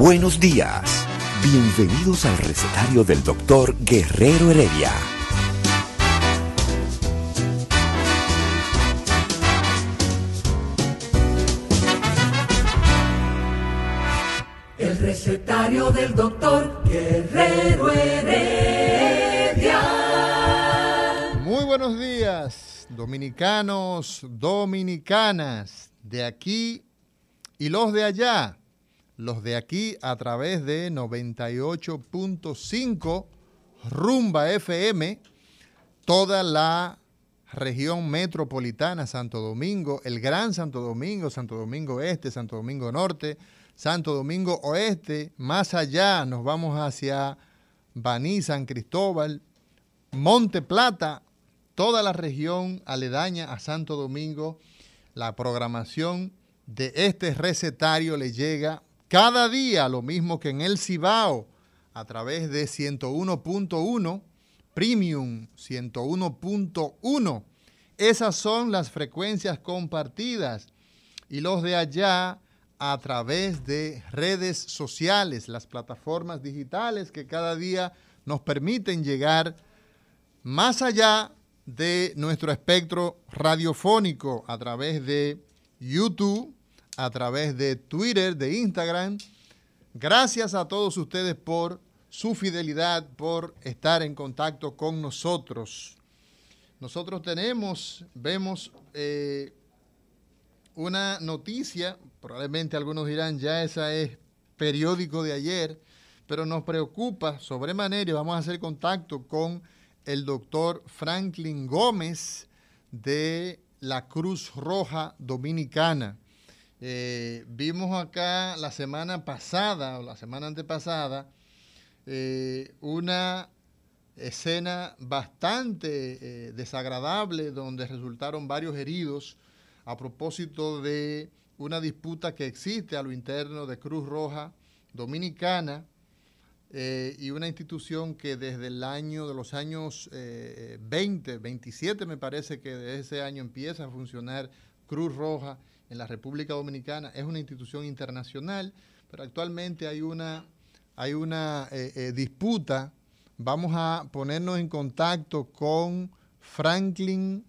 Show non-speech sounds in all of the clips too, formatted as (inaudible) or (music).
Buenos días. Bienvenidos al recetario del doctor Guerrero Heredia. El recetario del doctor Guerrero Heredia. Muy buenos días, dominicanos, dominicanas, de aquí y los de allá. Los de aquí a través de 98.5 Rumba FM, toda la región metropolitana, Santo Domingo, el Gran Santo Domingo, Santo Domingo Este, Santo Domingo Norte, Santo Domingo Oeste, más allá nos vamos hacia Baní, San Cristóbal, Monte Plata, toda la región aledaña a Santo Domingo. La programación de este recetario le llega cada día, lo mismo que en el Cibao, a través de 101.1, Premium 101.1. Esas son las frecuencias compartidas. Y los de allá a través de redes sociales, las plataformas digitales que cada día nos permiten llegar más allá de nuestro espectro radiofónico a través de YouTube, a través de Twitter, de Instagram. Gracias a todos ustedes por su fidelidad, por estar en contacto con nosotros. Nosotros tenemos, vemos eh, una noticia, probablemente algunos dirán, ya esa es periódico de ayer, pero nos preocupa sobremanera y vamos a hacer contacto con el doctor Franklin Gómez de la Cruz Roja Dominicana. Eh, vimos acá la semana pasada o la semana antepasada eh, una escena bastante eh, desagradable donde resultaron varios heridos a propósito de una disputa que existe a lo interno de Cruz Roja Dominicana y una institución que desde el año de los años 20, 27 me parece que de ese año empieza a funcionar Cruz Roja en la República Dominicana. Es una institución internacional, pero actualmente hay una, hay una eh, eh, disputa. Vamos a ponernos en contacto con Franklin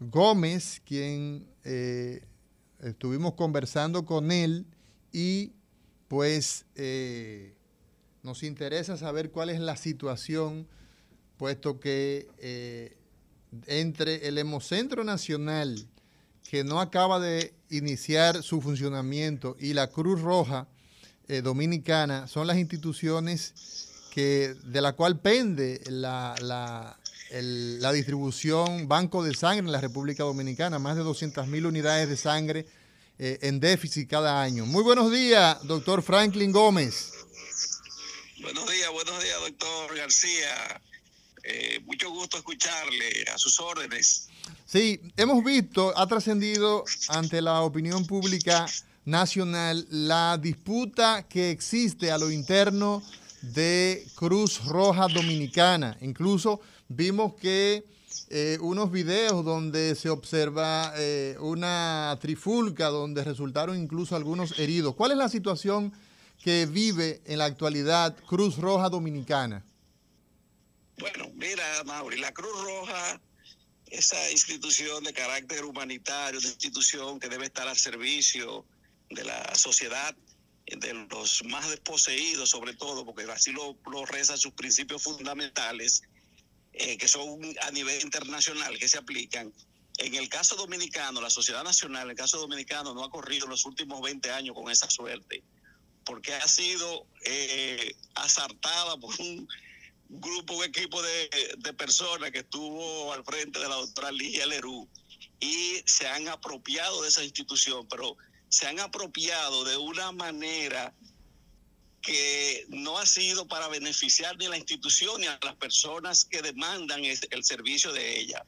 Gómez, quien eh, estuvimos conversando con él y pues nos interesa saber cuál es la situación, puesto que entre el Hemocentro Nacional que no acaba de iniciar su funcionamiento y la Cruz Roja eh, Dominicana son las instituciones que, de la cual pende la, la, distribución Banco de Sangre en la República Dominicana, más de 200 mil unidades de sangre eh, en déficit cada año. Muy buenos días, doctor Franklin Gómez. Buenos días, buenos días, doctor García. Eh, mucho gusto escucharle a sus órdenes. Sí, hemos visto, ha trascendido ante la opinión pública nacional la disputa que existe a lo interno de Cruz Roja Dominicana. Incluso vimos que eh, unos videos donde se observa eh, una trifulca donde resultaron incluso algunos heridos. ¿Cuál es la situación que vive en la actualidad Cruz Roja Dominicana? Bueno, mira, Mauri, la Cruz Roja esa institución de carácter humanitario, una institución que debe estar al servicio de la sociedad, de los más desposeídos sobre todo, porque así lo, lo rezan sus principios fundamentales, eh, que son a nivel internacional, que se aplican. En el caso dominicano, la sociedad nacional, en el caso dominicano, no ha corrido los últimos 20 años con esa suerte, porque ha sido eh, asartada por un grupo, un equipo de, de personas que estuvo al frente de la doctora Ligia Lerú y se han apropiado de esa institución, pero se han apropiado de una manera que no ha sido para beneficiar ni a la institución ni a las personas que demandan el servicio de ella.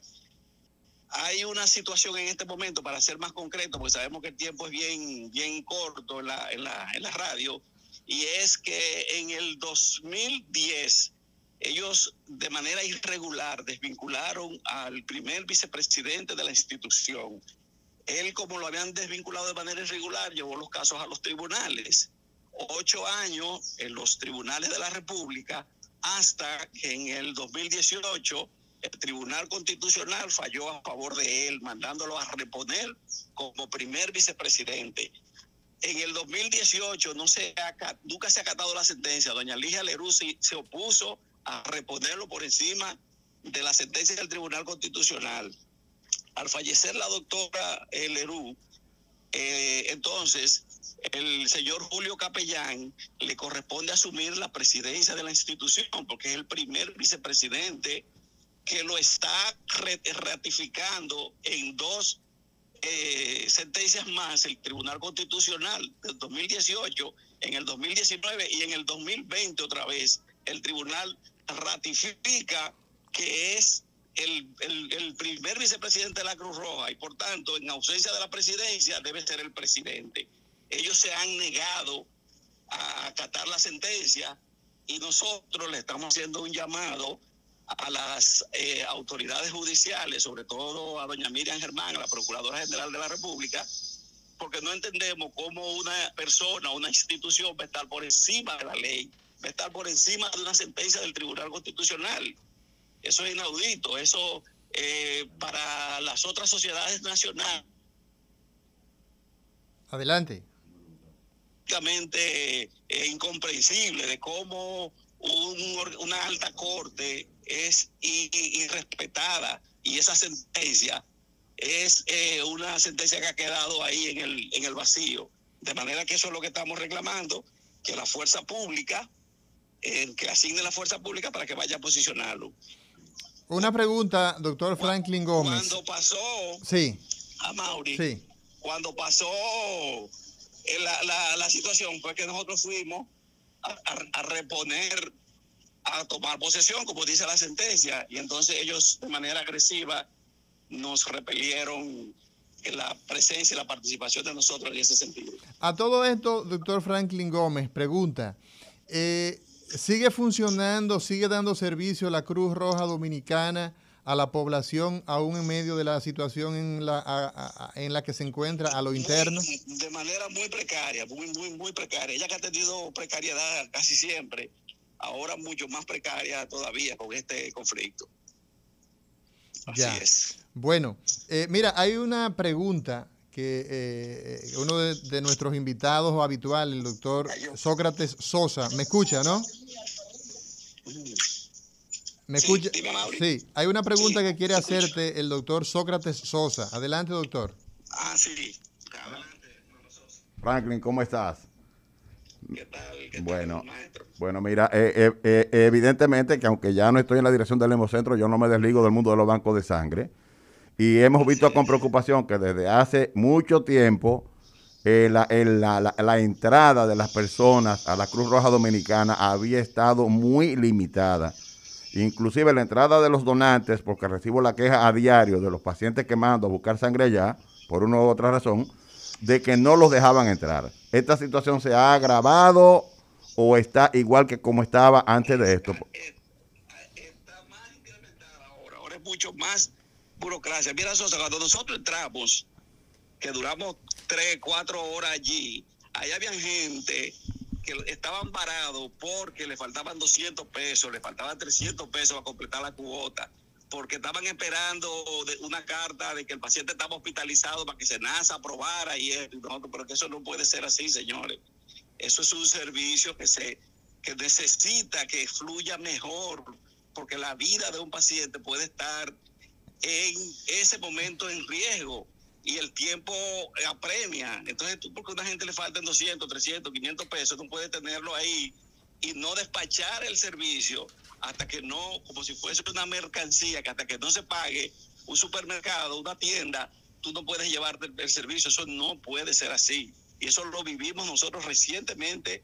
Hay una situación en este momento, para ser más concreto, porque sabemos que el tiempo es bien, bien corto en la, en la, en la radio, y es que en el 2010 ellos de manera irregular desvincularon al primer vicepresidente de la institución. Él, como lo habían desvinculado de manera irregular, llevó los casos a los tribunales ocho años en los tribunales de la República hasta que en el 2018 el Tribunal Constitucional falló a favor de él, mandándolo a reponer como primer vicepresidente. En el 2018 no se nunca se ha acatado la sentencia. Doña Ligia Lerú se, se opuso a reponerlo por encima de la sentencia del Tribunal Constitucional. Al fallecer la doctora Lerú, eh, entonces el señor Julio Capellán le corresponde asumir la presidencia de la institución porque es el primer vicepresidente que lo está ratificando en dos eh, sentencias más el Tribunal Constitucional del 2018, en el 2019 y en el 2020 otra vez el tribunal ratifica que es el, el, primer vicepresidente de la Cruz Roja y por tanto en ausencia de la presidencia debe ser el presidente. Ellos se han negado a acatar la sentencia y nosotros le estamos haciendo un llamado a las eh, autoridades judiciales, sobre todo a doña Miriam Germán, la Procuradora General de la República, porque no entendemos cómo una persona, una institución va a estar por encima de la ley, va a estar por encima de una sentencia del Tribunal Constitucional. Eso es inaudito, eso eh, para las otras sociedades nacionales. Adelante prácticamente eh, incomprensible de cómo una alta corte es irrespetada y esa sentencia es eh, una sentencia que ha quedado ahí en el, en el vacío. De manera que eso es lo que estamos reclamando, que la fuerza pública, que asigne la fuerza pública para que vaya a posicionarlo. Una pregunta, doctor Franklin Gómez. Cuando pasó sí. a Mauri, sí. cuando pasó eh, la, la, la situación fue que nosotros fuimos a, reponer, a tomar posesión, como dice la sentencia, y entonces ellos de manera agresiva nos repelieron la presencia y la participación de nosotros en ese sentido. A todo esto, doctor Franklin Gómez, pregunta, eh, ¿sigue funcionando, sigue dando servicio la Cruz Roja Dominicana? a la población aún en medio de la situación en la, en la que se encuentra a lo interno? de manera muy precaria, muy, muy, muy precaria. Ella que ha tenido precariedad casi siempre, ahora mucho más precaria todavía con este conflicto. Así es. Bueno, eh, mira, hay una pregunta que eh, uno de, de, nuestros invitados habituales, el doctor Sócrates Sosa, me escucha, ¿no? ¿Me escucha? Sí, hay una pregunta que quiere hacerte el doctor Sócrates Sosa. Adelante, doctor. Ah, sí. Franklin, ¿cómo estás? ¿Qué tal? ¿Qué bueno, tal, maestro? bueno, mira, eh, eh, eh, evidentemente que aunque ya no estoy en la dirección del Hemocentro, yo no me desligo del mundo de los bancos de sangre. Y hemos visto con preocupación que desde hace mucho tiempo la, la, la, entrada de las personas a la Cruz Roja Dominicana había estado muy limitada. Inclusive la entrada de los donantes, porque recibo la queja a diario de los pacientes que mando a buscar sangre ya, por una u otra razón, de que no los dejaban entrar. ¿Esta situación se ha agravado o está igual que como estaba antes de esto? Está, más incrementada ahora, ahora es mucho más burocracia. Mira, Sosa, cuando nosotros entramos, que duramos tres, cuatro horas allí, ahí había gente que estaban parados porque le faltaban 200 pesos, le faltaban 300 pesos para completar la cuota, porque estaban esperando una carta de que el paciente estaba hospitalizado para que se NASA aprobara y eso, pero que eso no puede ser así, señores. Eso es un servicio que se que necesita que fluya mejor, porque la vida de un paciente puede estar en ese momento en riesgo y el tiempo apremia. Entonces, tú porque a una gente le faltan 200, 300, 500 pesos, tú puedes tenerlo ahí y no despachar el servicio hasta que no, como si fuese una mercancía, que hasta que no se pague un supermercado, una tienda, tú no puedes llevarte el, servicio. Eso no puede ser así. Y eso lo vivimos nosotros recientemente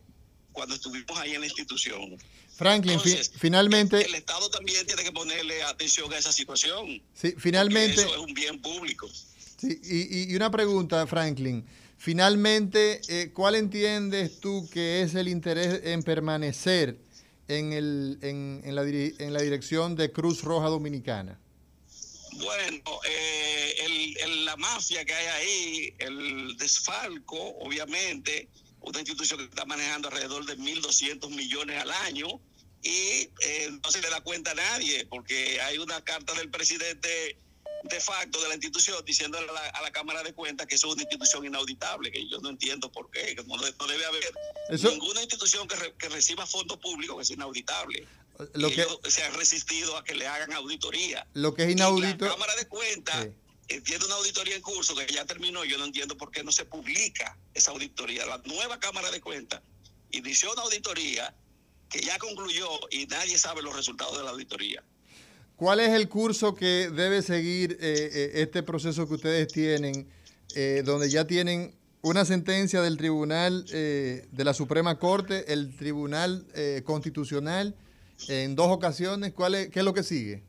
cuando estuvimos ahí en la institución. Franklin, finalmente... El, Estado también tiene que ponerle atención a esa situación. Sí, finalmente... Eso es un bien público. Sí, y, y una pregunta, Franklin. Finalmente, eh, ¿cuál entiendes tú que es el interés en permanecer en, el, en, en, la, en la dirección de Cruz Roja Dominicana? Bueno, eh, el, la mafia que hay ahí, el desfalco, obviamente, una institución que está manejando alrededor de 1.200 millones al año y eh, no se le da cuenta a nadie porque hay una carta del presidente de facto de la institución diciendo a la, Cámara de Cuentas que eso es una institución inauditable, que yo no entiendo por qué, que no, debe haber ninguna institución que, reciba fondos públicos que sea inauditable. Lo que se han resistido a que le hagan auditoría. Lo que es inaudito. la Cámara de Cuentas tiene una auditoría en curso que ya terminó, yo no entiendo por qué no se publica esa auditoría. La nueva Cámara de Cuentas inició una auditoría que ya concluyó y nadie sabe los resultados de la auditoría. ¿Cuál es el curso que debe seguir eh, eh, este proceso que ustedes tienen, eh, donde ya tienen una sentencia del Tribunal de la Suprema Corte, el Tribunal Constitucional, en dos ocasiones? ¿Cuál es, ¿Qué es lo que sigue?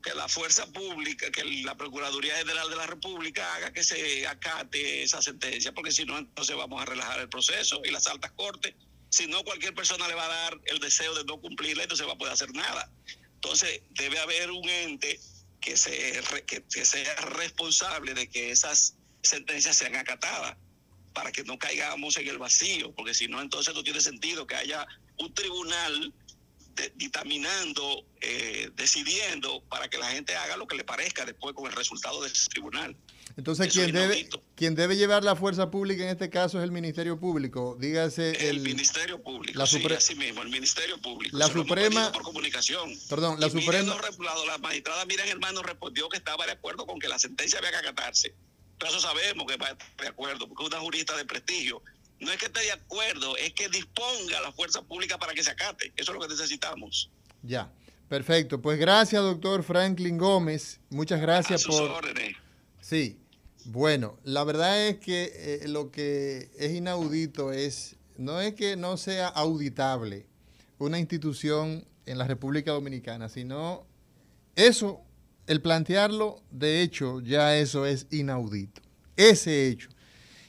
Que la fuerza pública, que la Procuraduría General de la República haga que se acate esa sentencia, porque si no, entonces vamos a relajar el proceso y las altas cortes. Si no, cualquier persona le va a dar el deseo de no cumplirla, entonces va a poder hacer nada. Entonces, debe haber un ente que, se, que, sea responsable de que esas sentencias sean acatadas para que no caigamos en el vacío, porque si no, entonces no tiene sentido que haya un tribunal dictaminando, eh, decidiendo para que la gente haga lo que le parezca después con el resultado de ese tribunal. Entonces, quien debe, quien debe llevar la fuerza pública en este caso es el Ministerio Público. Dígase el, Ministerio Público. La sí, así mismo, el Ministerio Público. La Suprema. Por comunicación. Perdón, la Suprema. la magistrada Miriam Hermano respondió que estaba de acuerdo con que la sentencia había que acatarse. Pero eso sabemos que va a estar de acuerdo, porque es una jurista de prestigio. No es que esté de acuerdo, es que disponga la fuerza pública para que se acate. Eso es lo que necesitamos. Ya. Perfecto. Pues gracias, doctor Franklin Gómez. Muchas gracias a sus por. Órdenes. Sí. Bueno, la verdad es que eh, lo que es inaudito es, no es que no sea auditable una institución en la República Dominicana, sino eso, el plantearlo, de hecho, ya eso es inaudito. Ese hecho.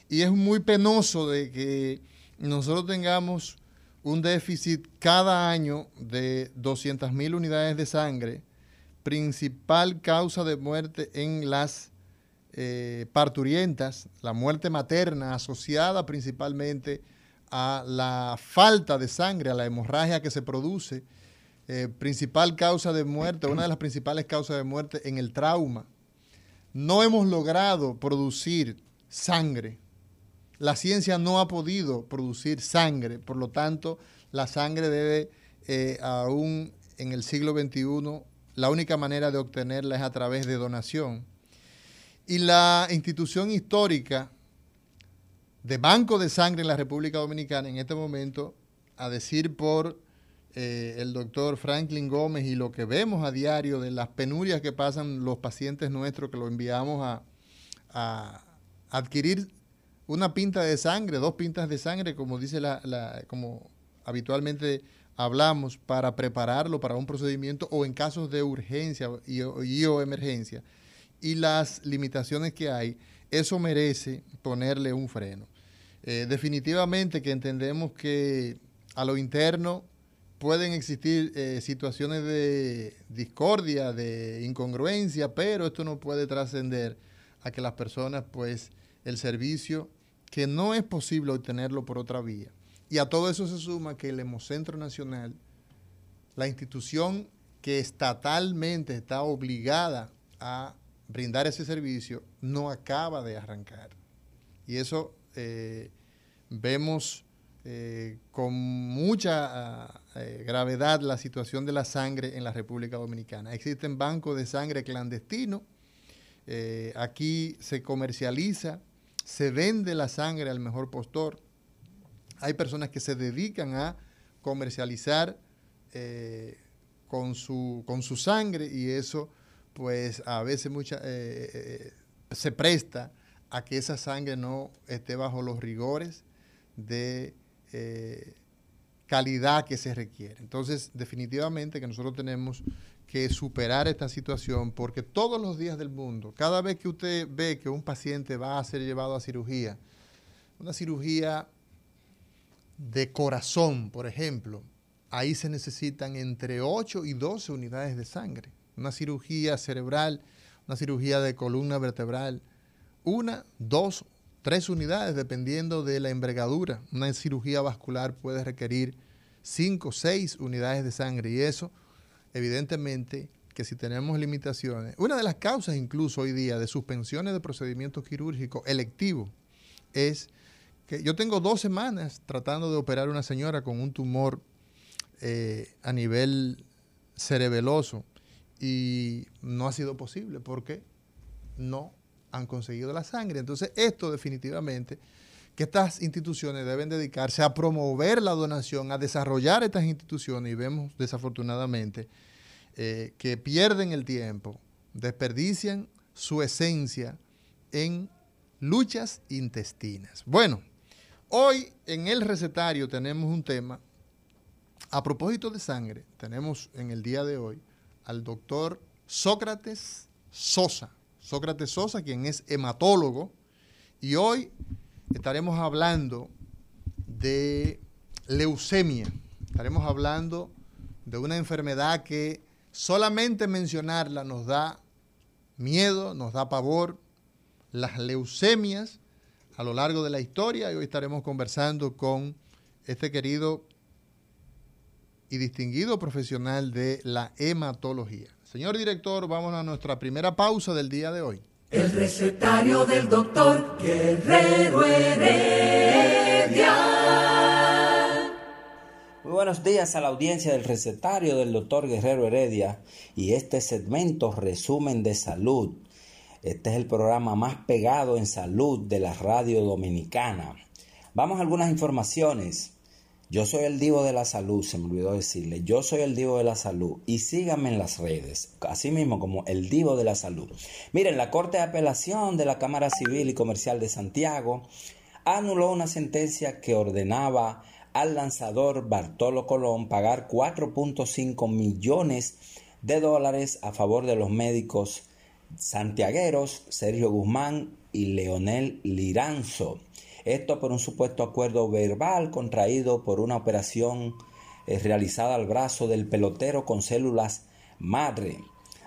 Y es muy penoso de que nosotros tengamos un déficit cada año de 200 mil unidades de sangre, principal causa de muerte en las eh, parturientas, la muerte materna asociada principalmente a la falta de sangre, a la hemorragia que se produce, eh, principal causa de muerte, una de las principales causas de muerte en el trauma. No hemos logrado producir sangre. La ciencia no ha podido producir sangre, por lo tanto, la sangre debe, eh, aún en el siglo XXI, la única manera de obtenerla es a través de donación. Y la institución histórica de Banco de Sangre en la República Dominicana en este momento, a decir por eh, el doctor Franklin Gómez y lo que vemos a diario de las penurias que pasan los pacientes nuestros que lo enviamos a, a adquirir una pinta de sangre, dos pintas de sangre, como dice la, como habitualmente hablamos, para prepararlo para un procedimiento o en casos de urgencia y o emergencia y las limitaciones que hay, eso merece ponerle un freno. Eh, definitivamente que entendemos que a lo interno pueden existir eh, situaciones de discordia, de incongruencia, pero esto no puede trascender a que las personas, pues, el servicio, que no es posible obtenerlo por otra vía. Y a todo eso se suma que el Hemocentro Nacional, la institución que estatalmente está obligada a brindar ese servicio no acaba de arrancar. Y eso eh, vemos eh, con mucha ah, eh, gravedad la situación de la sangre en la República Dominicana. Existen bancos de sangre clandestinos, aquí se comercializa, se vende la sangre al mejor postor. Hay personas que se dedican a comercializar eh, con, su, con su sangre y eso pues a veces eh, eh, se presta a que esa sangre no esté bajo los rigores de calidad que se requiere. Entonces, definitivamente que nosotros tenemos que superar esta situación porque todos los días del mundo, cada vez que usted ve que un paciente va a ser llevado a cirugía, una cirugía de corazón, por ejemplo, ahí se necesitan entre 8 y 12 unidades de sangre. Una cirugía cerebral, una cirugía de columna vertebral, una, dos, tres unidades dependiendo de la envergadura. Una cirugía vascular puede requerir 5, 6 unidades de sangre y eso evidentemente que si tenemos limitaciones, una de las causas incluso hoy día de suspensiones de procedimientos quirúrgicos electivos es que yo tengo dos semanas tratando de operar a una señora con un tumor eh, a nivel cerebeloso y no ha sido posible porque no han conseguido la sangre. Entonces esto definitivamente que estas instituciones deben dedicarse a promover la donación, a desarrollar estas instituciones y vemos desafortunadamente eh, que pierden el tiempo, desperdician su esencia en luchas intestinas. Bueno, hoy en el recetario tenemos un tema, a propósito de sangre, tenemos en el día de hoy al doctor Sócrates Sosa, Sócrates Sosa, quien es hematólogo, y hoy estaremos hablando de leucemia. Estaremos hablando de una enfermedad que solamente mencionarla nos da miedo, nos da pavor. Las leucemias a lo largo de la historia y hoy estaremos conversando con este querido y distinguido profesional de la hematología. Señor director, vamos a nuestra primera pausa del día de hoy. El recetario del doctor Guerrero Heredia. Muy buenos días a la audiencia del recetario del doctor Guerrero Heredia y este segmento resumen de salud. Este es el programa más pegado en salud de la radio dominicana. Vamos a algunas informaciones. Yo soy el Divo de la Salud, se me olvidó decirle. Yo soy el Divo de la Salud y síganme en las redes, así mismo como el Divo de la Salud. Miren, la Corte de Apelación de la Cámara Civil y Comercial de Santiago anuló una sentencia que ordenaba al lanzador Bartolo Colón pagar 4.5 millones de dólares a favor de los médicos santiagueros Sergio Guzmán y Leonel Liranzo esto por un supuesto acuerdo verbal contraído por una operación eh, realizada al brazo del pelotero con células madre.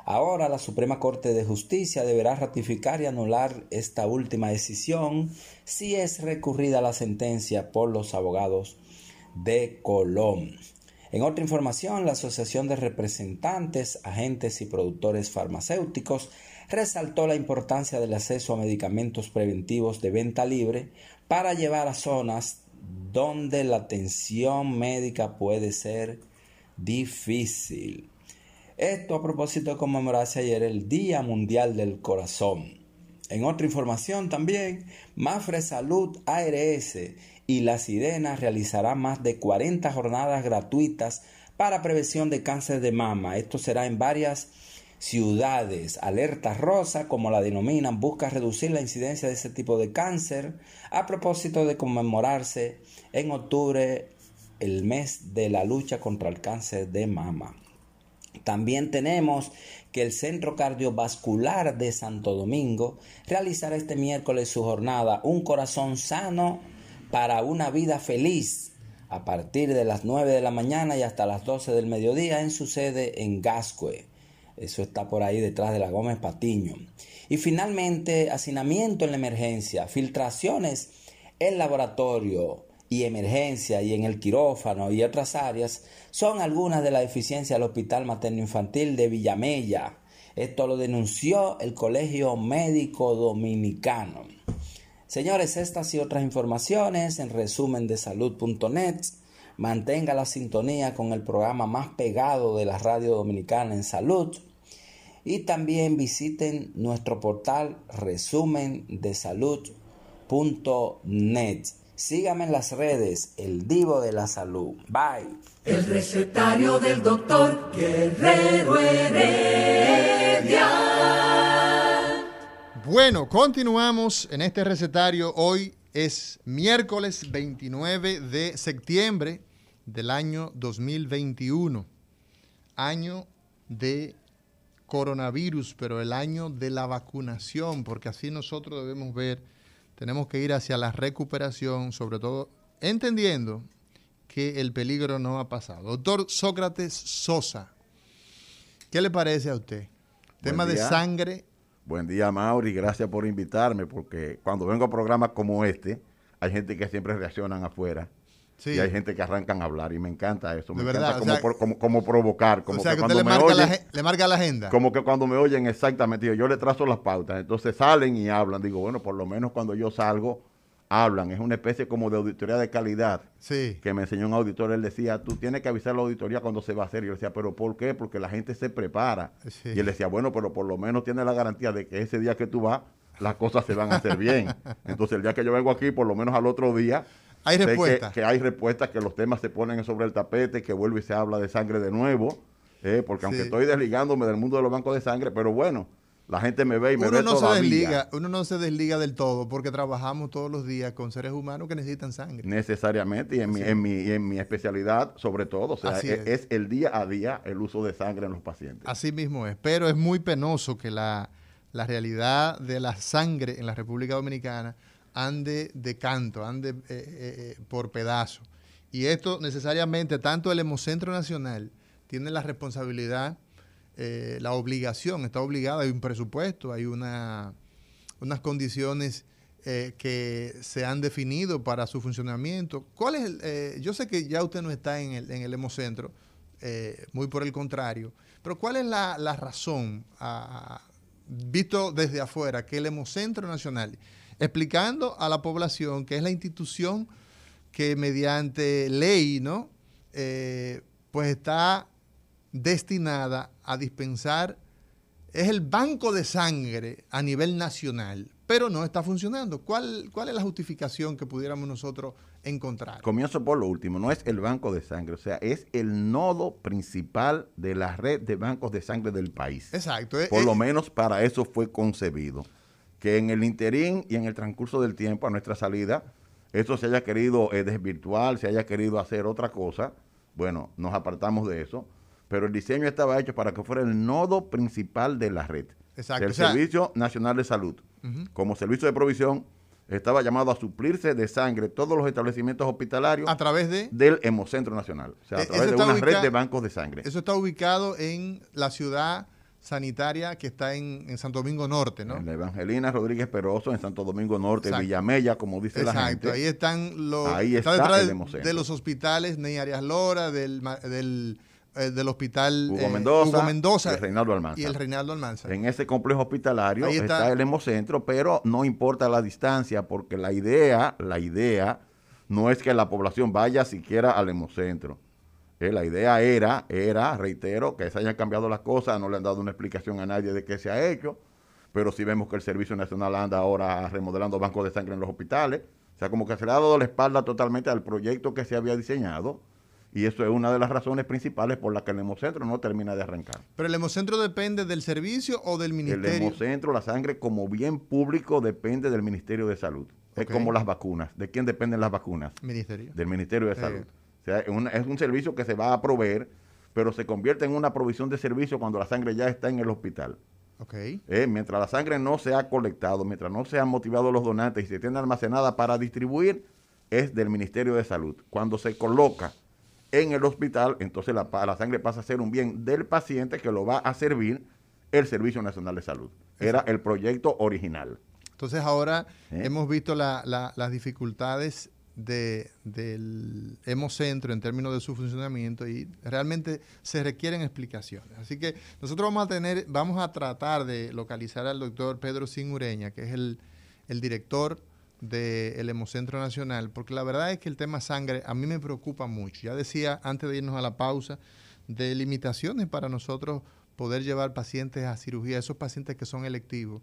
Ahora la Suprema Corte de Justicia deberá ratificar y anular esta última decisión si es recurrida la sentencia por los abogados de Colón. En otra información, la Asociación de Representantes, Agentes y Productores Farmacéuticos resaltó la importancia del acceso a medicamentos preventivos de venta libre para llevar a zonas donde la atención médica puede ser difícil. Esto a propósito de conmemorarse ayer el Día Mundial del Corazón. En otra información también, Mafre Salud ARS y La Sirena realizarán más de 40 jornadas gratuitas para prevención de cáncer de mama. Esto será en varias ciudades. Alerta rosa, como la denominan, busca reducir la incidencia de ese tipo de cáncer a propósito de conmemorarse en octubre el mes de la lucha contra el cáncer de mama. También tenemos que el Centro Cardiovascular de Santo Domingo realizará este miércoles su jornada Un corazón sano para una vida feliz a partir de las 9 de la mañana y hasta las 12 del mediodía en su sede en Gascue. Eso está por ahí detrás de la Gómez Patiño. Y finalmente, hacinamiento en la emergencia, filtraciones en laboratorio y emergencia y en el quirófano y otras áreas son algunas de las deficiencias del Hospital Materno Infantil de Villamella. Esto lo denunció el Colegio Médico Dominicano. Señores, estas y otras informaciones en resumen de salud.net. Mantenga la sintonía con el programa más pegado de la radio dominicana en salud y también visiten nuestro portal resumen de salud.net. Sígame en las redes, el Divo de la Salud. Bye. El recetario del doctor Guerrero Heredia. Bueno, continuamos en este recetario. Hoy es miércoles 29 de septiembre del año 2021. Año de coronavirus, pero el año de la vacunación, porque así nosotros debemos ver tenemos que ir hacia la recuperación, sobre todo entendiendo que el peligro no ha pasado. Doctor Sócrates Sosa, ¿qué le parece a usted? Tema de sangre. Buen día, Mauri. Gracias por invitarme, porque cuando vengo a programas como este, hay gente que siempre reaccionan afuera y hay gente que arrancan a hablar y me encanta eso. Me encanta como, provocar. Como o sea, que, usted le, marca la, marca la agenda. Como que cuando me oyen exactamente, yo, le trazo las pautas. Entonces salen y hablan. Digo, bueno, por lo menos cuando yo salgo, hablan. Es una especie como de auditoría de calidad. Sí. Que me enseñó un auditor. Él decía, tú tienes que avisar a la auditoría cuando se va a hacer. Y yo decía, ¿pero por qué? Porque la gente se prepara. Y él decía, bueno, pero por lo menos tiene la garantía de que ese día que tú vas, las cosas se van a hacer bien. (laughs) Entonces el día que yo vengo aquí, por lo menos al otro día, hay respuestas. Que, hay respuestas, que los temas se ponen sobre el tapete, que vuelve y se habla de sangre de nuevo. Eh, porque aunque estoy desligándome del mundo de los bancos de sangre, pero bueno, la gente me ve y me uno ve no Se desliga, uno no se desliga del todo porque trabajamos todos los días con seres humanos que necesitan sangre. Necesariamente, y en, mi, en, mi, en mi especialidad sobre todo. O sea, e, es, el día a día el uso de sangre en los pacientes. Así mismo es, pero es muy penoso que la, la realidad de la sangre en la República Dominicana ande de canto, ande eh, eh, eh, por pedazo. Y esto necesariamente, tanto el Hemocentro Nacional tiene la responsabilidad, la obligación, está obligada, hay un presupuesto, hay una, unas condiciones que se han definido para su funcionamiento. ¿Cuál es yo sé que ya usted no está en el, en el Hemocentro, muy por el contrario, pero ¿cuál es la, razón, visto desde afuera, que el Hemocentro Nacional explicando a la población que es la institución que mediante ley, ¿no? Eh, pues está destinada a dispensar, es el banco de sangre a nivel nacional, pero no está funcionando. ¿Cuál, cuál es la justificación que pudiéramos nosotros encontrar? Comienzo por lo último, no es el banco de sangre, o sea, es el nodo principal de la red de bancos de sangre del país. Exacto. Por lo menos para eso fue concebido que en el interín y en el transcurso del tiempo, a nuestra salida, eso se haya querido eh, desvirtuar, se haya querido hacer otra cosa, bueno, nos apartamos de eso, pero el diseño estaba hecho para que fuera el nodo principal de la red. Exacto. El Servicio Nacional de Salud. Como servicio de provisión, estaba llamado a suplirse de sangre todos los establecimientos hospitalarios a través de del Hemocentro Nacional, o sea, a e, través de una red de bancos de sangre. Eso está ubicado en la ciudad sanitaria que está en, Santo Domingo Norte, ¿no? En la Evangelina Rodríguez Peroso, en Santo Domingo Norte, Villamella, como dice la gente. Exacto, ahí están los... Ahí está, detrás de, los hospitales Ney Arias Lora, del, del, eh, del hospital Hugo, Mendoza, Hugo Mendoza, y el Reinaldo Almanza. Y el Reinaldo Almanza. En ese complejo hospitalario está, el hemocentro, pero no importa la distancia, porque la idea, la idea no es que la población vaya siquiera al hemocentro la idea era, era, reitero, que se hayan cambiado las cosas, no le han dado una explicación a nadie de qué se ha hecho, pero sí vemos que el Servicio Nacional anda ahora remodelando bancos de sangre en los hospitales. O sea, como que se le ha dado la espalda totalmente al proyecto que se había diseñado. Y eso es una de las razones principales por las que el Hemocentro no termina de arrancar. ¿Pero el Hemocentro depende del servicio o del ministerio? El Hemocentro, la sangre como bien público depende del Ministerio de Salud. Es como las vacunas. ¿De quién dependen las vacunas? Ministerio. Del Ministerio de Salud. O sea, es un, servicio que se va a proveer, pero se convierte en una provisión de servicio cuando la sangre ya está en el hospital. Okay. Eh, mientras la sangre no se ha colectado, mientras no se han motivado los donantes y se tiene almacenada para distribuir, es del Ministerio de Salud. Cuando se coloca en el hospital, entonces la, la sangre pasa a ser un bien del paciente que lo va a servir el Servicio Nacional de Salud. Era el proyecto original. Entonces ahora ¿Eh? hemos visto las dificultades de, del hemocentro en términos de su funcionamiento y realmente se requieren explicaciones. Así que nosotros vamos a tener, vamos a tratar de localizar al doctor Pedro Singureña, que es el, director del Hemocentro Nacional, porque la verdad es que el tema sangre a mí me preocupa mucho. Ya decía antes de irnos a la pausa, de limitaciones para nosotros poder llevar pacientes a cirugía, esos pacientes que son electivos,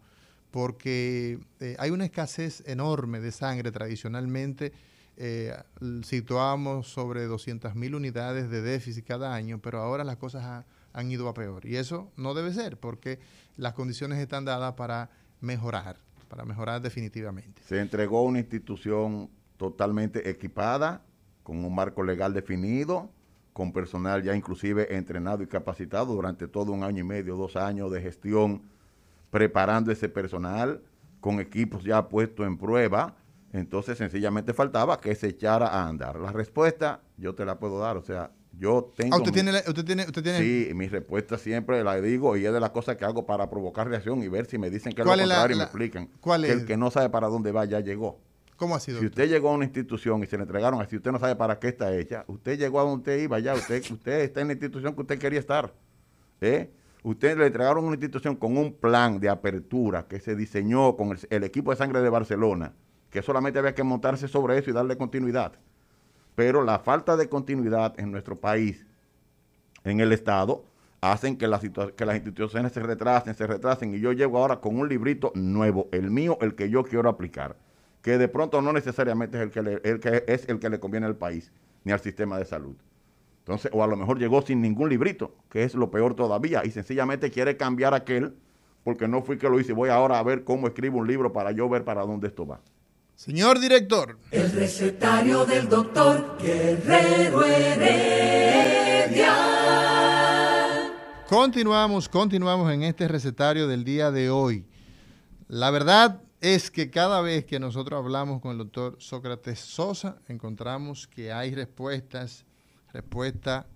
porque eh, hay una escasez enorme de sangre tradicionalmente eh, situábamos sobre 200 mil unidades de déficit cada año, pero ahora las cosas han ido a peor. Y eso no debe ser, porque las condiciones están dadas para mejorar, para mejorar definitivamente. Se entregó una institución totalmente equipada, con un marco legal definido, con personal ya inclusive entrenado y capacitado durante todo un año y medio, dos años de gestión, preparando ese personal, con equipos ya puestos en prueba. Entonces sencillamente faltaba que se echara a andar. La respuesta yo te la puedo dar, o sea, yo tengo... Ah, usted, tiene, usted, tiene, usted tiene... Sí, mi respuesta siempre la digo y es de las cosas que hago para provocar reacción y ver si me dicen que es lo contrario y me explican. ¿Cuál es? Que el que no sabe para dónde va ya llegó. ¿Cómo ha sido? Si usted llegó a una institución y se le entregaron, si usted no sabe para qué está hecha, usted llegó a donde usted iba ya, usted, usted está en la institución que usted quería estar. ¿eh? Usted le entregaron una institución con un plan de apertura que se diseñó con el, equipo de sangre de Barcelona, que solamente había que montarse sobre eso y darle continuidad. Pero la falta de continuidad en nuestro país, en el Estado, hacen que, que las instituciones se retrasen, se retrasen. Y yo llego ahora con un librito nuevo, el mío, el que yo quiero aplicar que de pronto no necesariamente es el que, le, es el que le conviene al país ni al sistema de salud. Entonces, o a lo mejor llegó sin ningún librito, que es lo peor todavía, y sencillamente quiere cambiar aquel, porque no fui que lo hice. Voy ahora a ver cómo escribo un libro para yo ver para dónde esto va. Señor director. El recetario del doctor Guerrero Heredia. Continuamos, continuamos en este recetario del día de hoy. La verdad, es que cada vez que nosotros hablamos con el doctor Sócrates Sosa, encontramos que hay respuestas, respuesta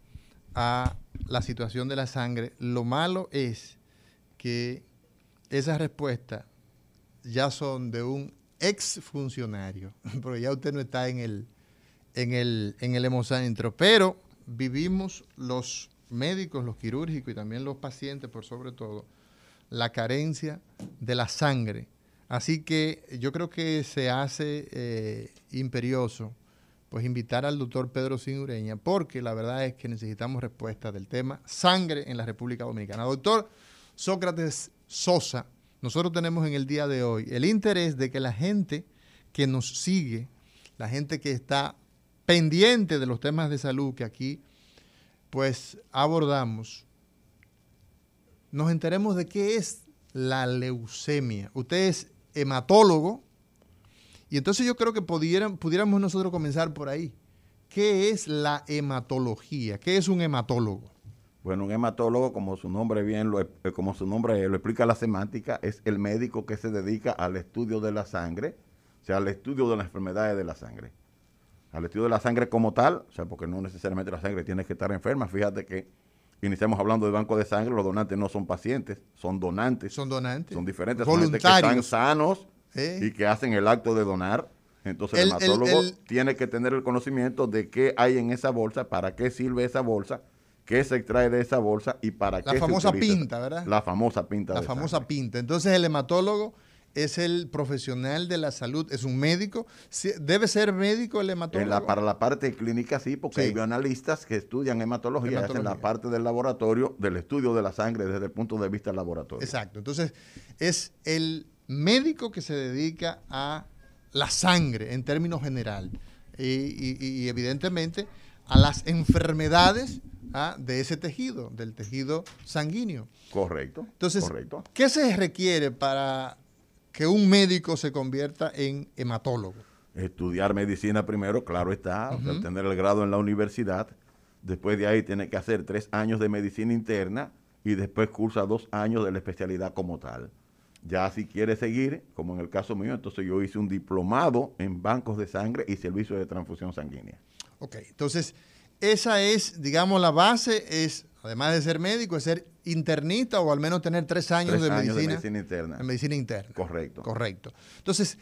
a la situación de la sangre. Lo malo es que esas respuestas ya son de un ex funcionario, (laughs) porque ya usted no está en el, en el, en el hemocentro, pero vivimos los médicos, los quirúrgicos y también los pacientes, por sobre todo, la carencia de la sangre. Así que yo creo que se hace eh, imperioso pues invitar al doctor Pedro Sinureña, porque la verdad es que necesitamos respuesta del tema sangre en la República Dominicana. Doctor Sócrates Sosa, nosotros tenemos en el día de hoy el interés de que la gente que nos sigue, la gente que está pendiente de los temas de salud que aquí pues abordamos, nos enteremos de qué es la leucemia. Ustedes hematólogo. Y entonces yo creo que pudiéramos nosotros comenzar por ahí. ¿Qué es la hematología? ¿Qué es un hematólogo? Bueno, un hematólogo, como su nombre bien lo, eh, como su nombre lo explica la semántica, es el médico que se dedica al estudio de la sangre, o sea, al estudio de las enfermedades de la sangre. Al estudio de la sangre como tal, o sea, porque no necesariamente la sangre tiene que estar enferma. Fíjate que Iniciamos hablando de banco de sangre, los donantes no son pacientes, son donantes. Son donantes. Son diferentes, son gente que están sanos y que hacen el acto de donar. Entonces el, hematólogo tiene que tener el conocimiento de qué hay en esa bolsa, para qué sirve esa bolsa, qué se extrae de esa bolsa y para qué se La famosa pinta, ¿verdad? La famosa pinta. La famosa pinta. Entonces el hematólogo es el profesional de la salud, es un médico. ¿Debe ser médico el hematólogo? para la parte clínica sí, porque hay analistas que estudian hematología, hematología, hacen la parte del laboratorio, del estudio de la sangre desde el punto de vista laboratorio. Exacto, entonces es el médico que se dedica a la sangre en términos general y, evidentemente a las enfermedades ¿ah? de ese tejido, del tejido sanguíneo. Correcto. Entonces, correcto. ¿qué se requiere para que un médico se convierta en hematólogo? Estudiar medicina primero, claro está, tener el grado en la universidad. Después de ahí tiene que hacer tres años de medicina interna y después cursa dos años de la especialidad como tal. Ya si quiere seguir, como en el caso mío, entonces yo hice un diplomado en bancos de sangre y servicios de transfusión sanguínea. Ok, entonces esa es, digamos, la base es, además de ser médico, es ser internista o al menos tener tres años, de, medicina, interna. En medicina interna. Correcto. Correcto. Entonces,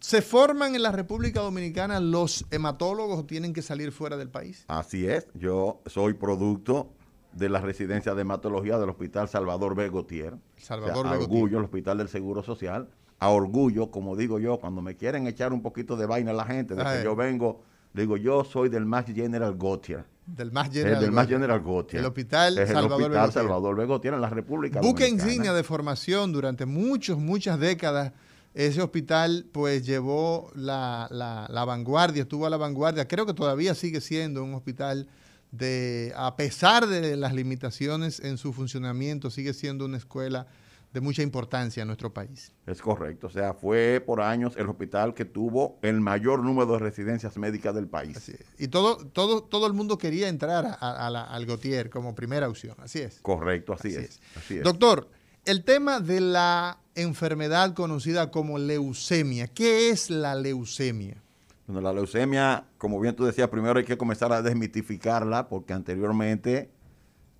¿se forman en la República Dominicana los hematólogos o tienen que salir fuera del país? Así es. Yo soy producto de la residencia de hematología del Hospital Salvador B. Gautier. Salvador o Orgullo, el Hospital del Seguro Social. A orgullo, como digo yo, cuando me quieren echar un poquito de vaina a la gente, de que yo vengo, digo, yo soy del Max General Gautier. Del más General, del más General Gautier. El Hospital Salvador, el Salvador Gautier en la República Buque insignia de formación durante muchos, muchas décadas Ese hospital pues llevó la, la, la, vanguardia, estuvo a la vanguardia. Creo que todavía sigue siendo un hospital de, a pesar de las limitaciones en su funcionamiento, sigue siendo una escuela de mucha importancia en nuestro país. Es correcto, o sea, fue por años el hospital que tuvo el mayor número de residencias médicas del país. Y todo, todo, todo el mundo quería entrar a, a la, al Gautier como primera opción, así es. Correcto, así, así es, es. Así es. Doctor, el tema de la enfermedad conocida como leucemia. ¿Qué es la leucemia? Bueno, la leucemia, como bien tú decías, primero hay que comenzar a desmitificarla porque anteriormente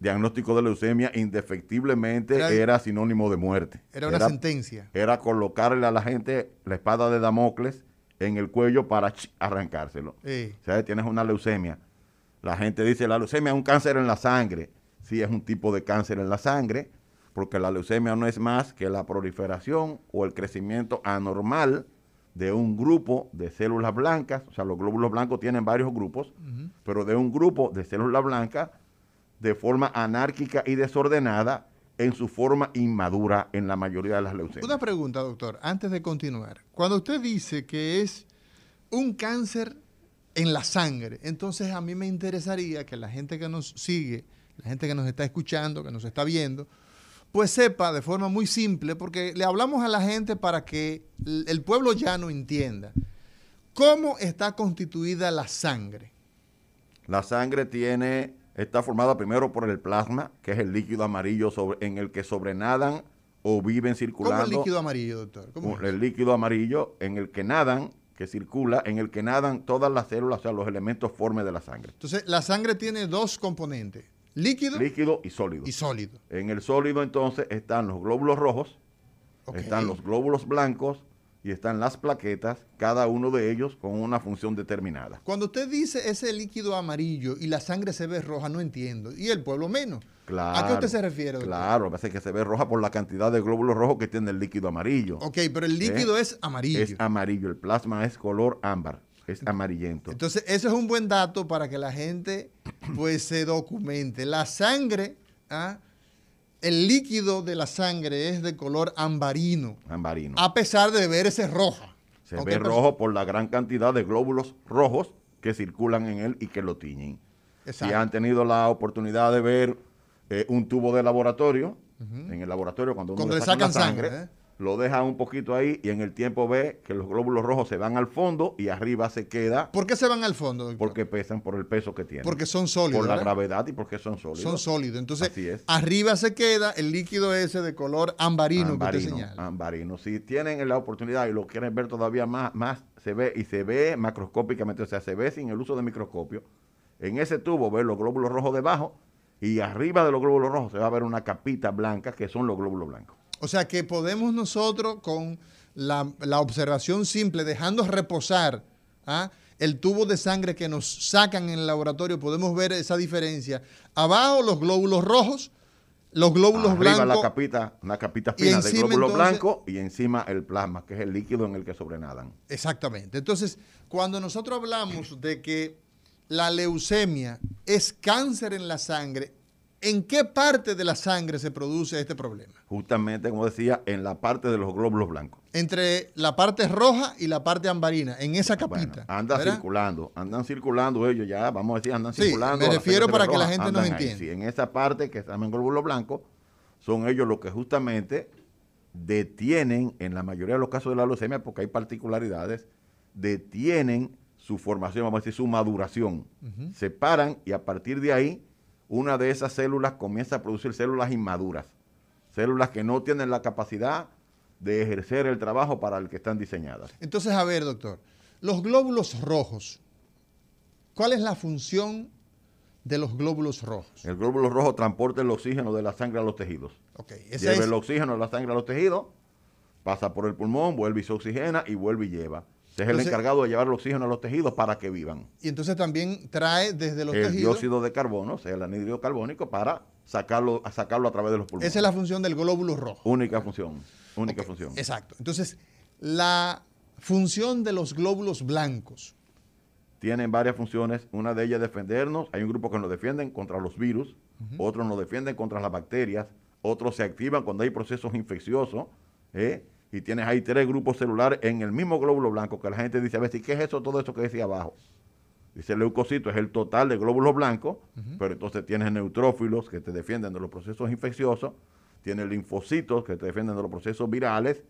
diagnóstico de leucemia indefectiblemente era, era sinónimo de muerte. Era una era, sentencia. Era colocarle a la gente la espada de Damocles en el cuello para arrancárselo. Sí. O sea, tienes una leucemia. La gente dice, la leucemia es un cáncer en la sangre. Sí, es un tipo de cáncer en la sangre porque la leucemia no es más que la proliferación o el crecimiento anormal de un grupo de células blancas, o sea, los glóbulos blancos tienen varios grupos, uh -huh. pero de un grupo de células blancas de forma anárquica y desordenada en su forma inmadura en la mayoría de las leucemias. Una pregunta, doctor, antes de continuar. Cuando usted dice que es un cáncer en la sangre, entonces a mí me interesaría que la gente que nos sigue, la gente que nos está escuchando, que nos está viendo, pues sepa de forma muy simple, porque le hablamos a la gente para que el pueblo llano entienda cómo está constituida la sangre. La sangre tiene, está formada primero por el plasma, que es el líquido amarillo sobre, en el que sobrenadan o viven circulando. ¿Cómo el líquido amarillo, doctor? ¿Cómo el líquido amarillo en el que nadan, que circula, en el que nadan todas las células, o sea, los elementos formes de la sangre. Entonces, la sangre tiene dos componentes. Líquido. Líquido y sólido. Y sólido. En el sólido entonces están los glóbulos rojos, okay. están los glóbulos blancos y están las plaquetas, cada uno de ellos con una función determinada. Cuando usted dice ese líquido amarillo y la sangre se ve roja, no entiendo. Y el pueblo menos. Claro, ¿A qué usted se refiere? Doctor? Claro, a veces que se ve roja por la cantidad de glóbulos rojos que tiene el líquido amarillo. Ok, pero el líquido ¿Eh? es amarillo. Es amarillo, el plasma es color ámbar es amarillento. Entonces, eso es un buen dato para que la gente pues se documente. La sangre, ¿ah? El líquido de la sangre es de color ambarino. Ambarino. A pesar de verse roja. Se ve rojo por la gran cantidad de glóbulos rojos que circulan en él y que lo tiñen. Exacto. Si han tenido la oportunidad de ver eh, un tubo de laboratorio, uh -huh. en el laboratorio cuando, uno cuando le le sacan sangre, sangre ¿eh? Lo deja un poquito ahí y en el tiempo ve que los glóbulos rojos se van al fondo y arriba se queda. ¿Por qué se van al fondo? Doctor? Porque pesan por el peso que tienen. Porque son sólidos. Por la gravedad y porque son sólidos. Son sólidos. Entonces, Así es. arriba se queda el líquido ese de color ambarino, que ambarino, usted señala. ambarino. Si tienen la oportunidad y lo quieren ver todavía más, más se ve y se ve macroscópicamente, o sea, se ve sin el uso de microscopio. En ese tubo ver los glóbulos rojos debajo y arriba de los glóbulos rojos se va a ver una capita blanca que son los glóbulos blancos. O sea que podemos nosotros con la, la observación simple, dejando reposar ¿ah? el tubo de sangre que nos sacan en el laboratorio, podemos ver esa diferencia. Abajo los glóbulos rojos, los glóbulos Arriba blancos. la capita, una capita fina de encima, glóbulo entonces- blanco y encima el plasma, que es el líquido en el que sobrenadan. Exactamente. Entonces, cuando nosotros hablamos de que la leucemia es cáncer en la sangre, ¿en qué parte de la sangre se produce este problema? Justamente, como decía, en la parte de los glóbulos blancos. Entre la parte roja y la parte ambarina, en esa Bueno, capita. anda ¿verdad? circulando, andan circulando ellos ya, vamos a decir, andan Sí, circulando. me refiero para que la gente nos entienda. Sí, en esa parte que están en glóbulos blancos, son ellos los que justamente detienen, en la mayoría de los casos de la leucemia, porque hay particularidades, detienen su formación, vamos a decir, su maduración. Se paran y a partir de ahí, una de esas células comienza a producir células inmaduras, células que no tienen la capacidad de ejercer el trabajo para el que están diseñadas. Entonces, a ver, doctor, los glóbulos rojos, ¿cuál es la función de los glóbulos rojos? El glóbulo rojo transporta el oxígeno de la sangre a los tejidos. Ok, esa Lleva es- el oxígeno de la sangre a los tejidos, pasa por el pulmón, vuelve y se oxigena y vuelve y lleva. Es el encargado de llevar el oxígeno a los tejidos para que vivan. y entonces también trae desde los el tejidos. dióxido de carbono, o sea, el anhídrido carbónico, para sacarlo a, sacarlo a través de los pulmones. Esa es la función del glóbulo rojo. Única función, única función. Exacto. Entonces, la función de los glóbulos blancos. Tienen varias funciones, una de ellas es defendernos, hay un grupo que nos defienden contra los virus, otros nos defienden contra las bacterias, otros se activan cuando hay procesos infecciosos, ¿eh? Y tienes ahí tres grupos celulares en el mismo glóbulo blanco que la gente dice, a ver, ¿qué es eso, todo eso que decía abajo? Dice el leucocito es el total de glóbulos blancos, pero entonces tienes neutrófilos que te defienden de los procesos infecciosos, tienes linfocitos que te defienden de los procesos virales,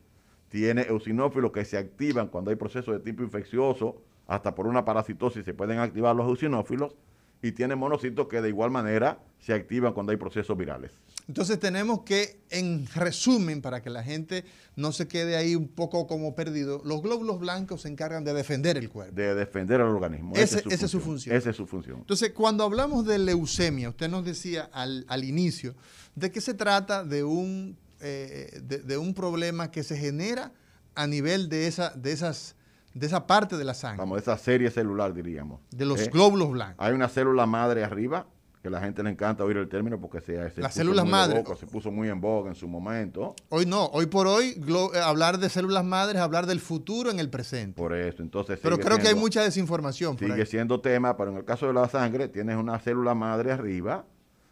tiene eosinófilos que se activan cuando hay procesos de tipo infeccioso, hasta por una parasitosis se pueden activar los eosinófilos, y tiene monocitos que de igual manera se activan cuando hay procesos virales. Entonces tenemos que, en resumen, para que la gente no se quede ahí un poco como perdido, los glóbulos blancos se encargan de defender el cuerpo. De defender al organismo. Esa es, su, función. Esa es su función. Entonces, cuando hablamos de leucemia, usted nos decía al, inicio, ¿de qué se trata? De un, eh, de, un problema que se genera a nivel de, esa, de esas de esa parte de la sangre. Vamos, de esa serie celular, diríamos. De los ¿Eh? glóbulos blancos. Hay una célula madre arriba, que la gente le encanta oír el término porque se, se Las células madres. se puso muy en boga en su momento. Hoy no, hoy por hoy eh, hablar de células madres, hablar del futuro en el presente. Por eso, entonces. Pero creo que hay mucha desinformación. Sigue siendo tema, pero en el caso de la sangre tienes una célula madre arriba,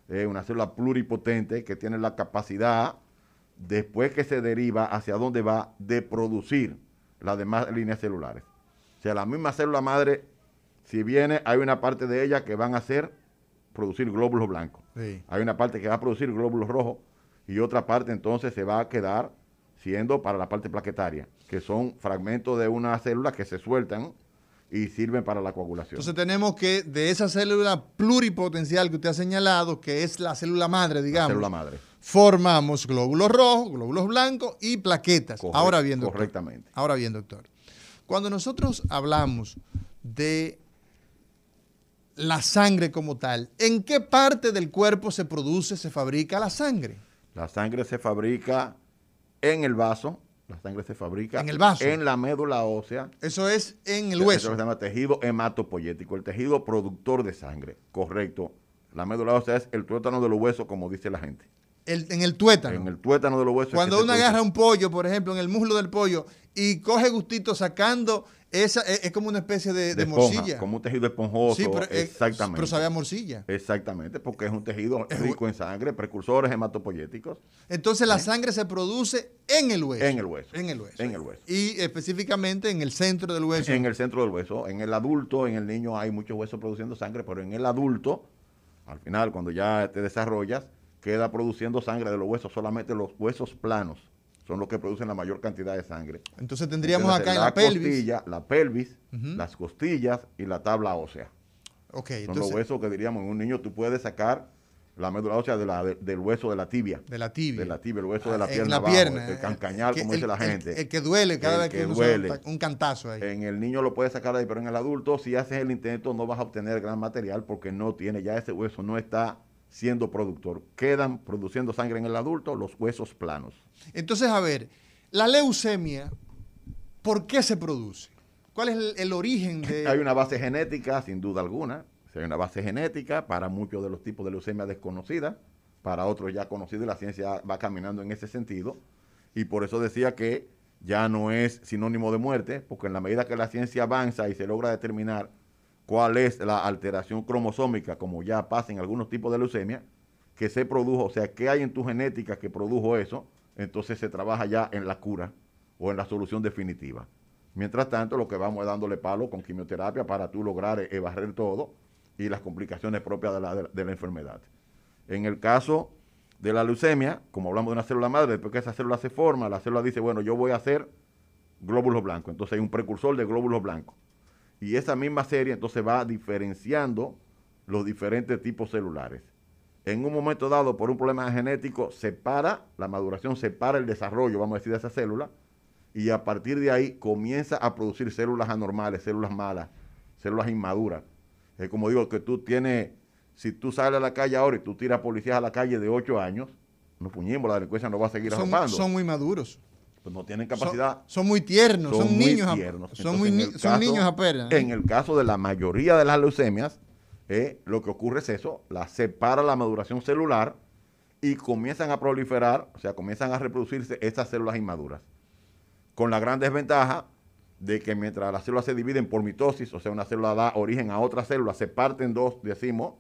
eh, una célula pluripotente que tiene la capacidad, después que se deriva hacia dónde va, de producir las demás líneas celulares. O sea, la misma célula madre, si viene, hay una parte de ella que van a hacer producir glóbulos blancos. Hay una parte que va a producir glóbulos rojos y otra parte entonces se va a quedar siendo para la parte plaquetaria, que son fragmentos de una célula que se sueltan y sirven para la coagulación. Entonces tenemos que de esa célula pluripotencial que usted ha señalado, que es la célula madre, digamos. célula madre. Formamos glóbulos rojos, glóbulos blancos y plaquetas. ahora bien, doctor. Correctamente. Ahora bien, doctor. Cuando nosotros hablamos de la sangre como tal, ¿en qué parte del cuerpo se produce, se fabrica la sangre? La sangre se fabrica en el vaso, la sangre se fabrica en el vaso, en la médula ósea. Eso es en el hueso. Eso se llama tejido hematopoyético, el tejido productor de sangre, correcto. La médula ósea es el tuétano de los huesos, como dice la gente. en el tuétano. En el tuétano de los huesos. Cuando uno agarra un pollo, por ejemplo, en el muslo del pollo, y coge gustito sacando esa es, como una especie de, morcilla. Como un tejido esponjoso. Sí, pero, eh, exactamente. pero sabe a morcilla. Exactamente, porque es un tejido rico en sangre, precursores hematopoyéticos. Entonces la ¿Eh? sangre se produce en el hueso. En el hueso. En el hueso. En el hueso. Y específicamente en el centro del hueso. En el centro del hueso. En el adulto, en el niño hay muchos huesos produciendo sangre, pero en el adulto, al final, cuando ya te desarrollas, queda produciendo sangre de los huesos, solamente los huesos planos son los que producen la mayor cantidad de sangre. Entonces tendríamos acá en la, pelvis. Costilla, la pelvis, las costillas y la tabla ósea. Okay, son los huesos que diríamos en un niño tú puedes sacar la médula ósea de la, del hueso de la tibia. De la tibia. De la tibia, el hueso de la pierna. la pierna. el cancañal, como dice la gente. El, que duele cada vez que, duele. un cantazo ahí. En el niño lo puedes sacar ahí, pero en el adulto, si haces el intento, no vas a obtener gran material porque no tiene, ya ese hueso no está siendo productor. Quedan produciendo sangre en el adulto los huesos planos. Entonces, a ver, la leucemia, ¿por qué se produce? ¿Cuál es el, origen de...? (laughs) Hay una base genética, sin duda alguna. Hay una base genética para muchos de los tipos de leucemia desconocida, para otros ya conocidos y la ciencia va caminando en ese sentido. Y por eso decía que ya no es sinónimo de muerte, porque en la medida que la ciencia avanza y se logra determinar cuál es la alteración cromosómica, como ya pasa en algunos tipos de leucemia, que se produjo, o sea, qué hay en tu genética que produjo eso, entonces se trabaja ya en la cura o en la solución definitiva. Mientras tanto, lo que vamos es dándole palo con quimioterapia para tú lograr evarrer todo y las complicaciones propias de la, de la enfermedad. En el caso de la leucemia, como hablamos de una célula madre, después que esa célula se forma, la célula dice, bueno, yo voy a hacer glóbulos blancos. Entonces hay un precursor de glóbulos blancos. Y esa misma serie entonces va diferenciando los diferentes tipos celulares. En un momento dado, por un problema genético, se para la maduración, se para el desarrollo, vamos a decir, de esa célula, y a partir de ahí comienza a producir células anormales, células malas, células inmaduras. Es como digo, que tú tienes, si tú sales a la calle ahora y tú tiras policías a la calle de 8 años, no puñemos, la delincuencia no va a seguir son, Son muy maduros. Pues, no tienen capacidad. Son, muy tiernos, son, niños. Son, muy, niños apenas. En el caso de la mayoría de las leucemias, eh, lo que ocurre es eso, la separa la maduración celular y comienzan a proliferar, o sea, comienzan a reproducirse estas células inmaduras. Con la gran desventaja de que mientras las células se dividen por mitosis, o sea, una célula da origen a otra célula, se parten dos, decimos.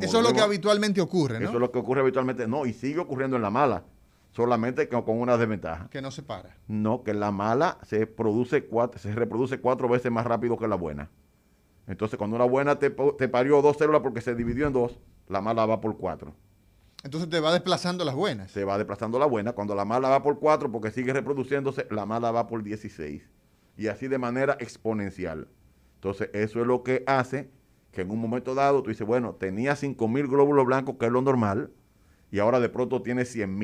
eso es lo que habitualmente ocurre, ¿no? Eso es lo que ocurre habitualmente, no, y sigue ocurriendo en la mala. Solamente con una desventaja. Que no se para. No, que la mala se produce cuatro, se reproduce cuatro veces más rápido que la buena. Entonces, cuando una buena te, te parió dos células porque se dividió en dos, la mala va por cuatro. Entonces te va desplazando las buenas. Se va desplazando la buena. Cuando la mala va por cuatro porque sigue reproduciéndose, la mala va por 16. Y así de manera exponencial. Entonces, eso es lo que hace que en un momento dado tú dices, bueno, tenía 5 mil glóbulos blancos, que es lo normal, y ahora de pronto tiene 100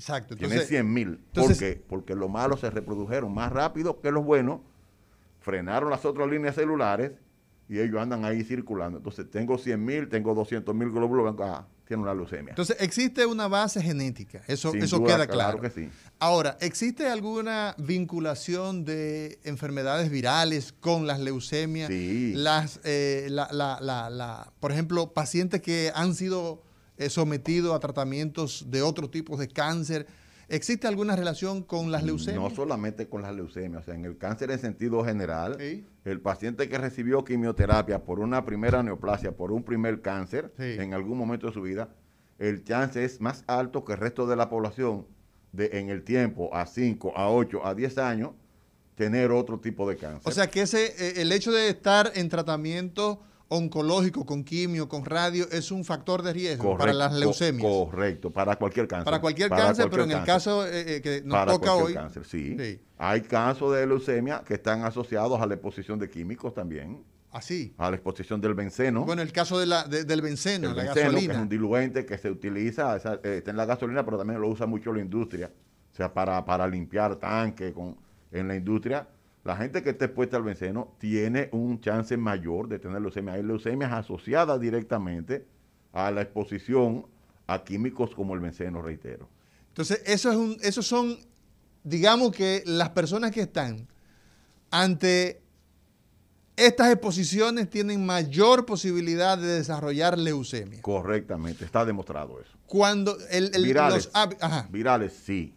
Exacto. tiene 100 mil. ¿Por qué? Porque los malos se reprodujeron más rápido que los buenos, frenaron las otras líneas celulares y ellos andan ahí circulando. Entonces tengo 100 mil, tengo 200 mil glóbulos blancos, ah, tiene una leucemia. Entonces existe una base genética, eso, eso queda claro. Claro que sí. Ahora, ¿existe alguna vinculación de enfermedades virales con las leucemias? Sí. Las, eh, la, la, la, por ejemplo, pacientes que han sido eh, sometidos a tratamientos de otro tipo de cáncer ¿Existe alguna relación con las leucemias? No solamente con las leucemias, o sea, en el cáncer en sentido general, el paciente que recibió quimioterapia por una primera neoplasia, por un primer cáncer, en algún momento de su vida, el chance es más alto que el resto de la población de en el tiempo a 5, a 8, a 10 años tener otro tipo de cáncer. O sea que ese eh, el hecho de estar en tratamiento oncológico, con quimio, con radio, es un factor de riesgo para las leucemias. correcto, para cualquier cáncer. Para cualquier cáncer, pero en el caso eh, eh, que nos toca hoy. Cáncer, sí. Hay casos de leucemia que están asociados a la exposición de químicos también. Así. A la exposición del benceno. Bueno, el caso de la, del benceno, la gasolina. Que es un diluente que se utiliza, eh, está en la gasolina, pero también lo usa mucho la industria. O sea, para, para limpiar tanques en la industria la gente que esté expuesta al benceno tiene un chance mayor de tener leucemia. Hay leucemias asociadas directamente a la exposición a químicos como el benceno, reitero. Entonces, eso es un, esos son, digamos que las personas que están ante estas exposiciones tienen mayor posibilidad de desarrollar leucemia. Correctamente, está demostrado eso. Cuando el, virales, virales sí.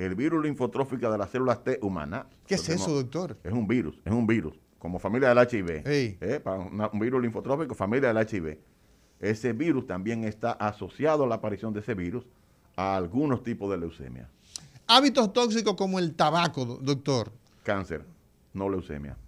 El virus linfotrófica de las células T humana. ¿Qué es eso, doctor? Es un virus, es un virus, como familia del HIV. ¿eh? un virus linfotrófico, familia del HIV. Ese virus también está asociado a la aparición de ese virus a algunos tipos de leucemia. Hábitos tóxicos como el tabaco, doctor. Cáncer, no leucemia.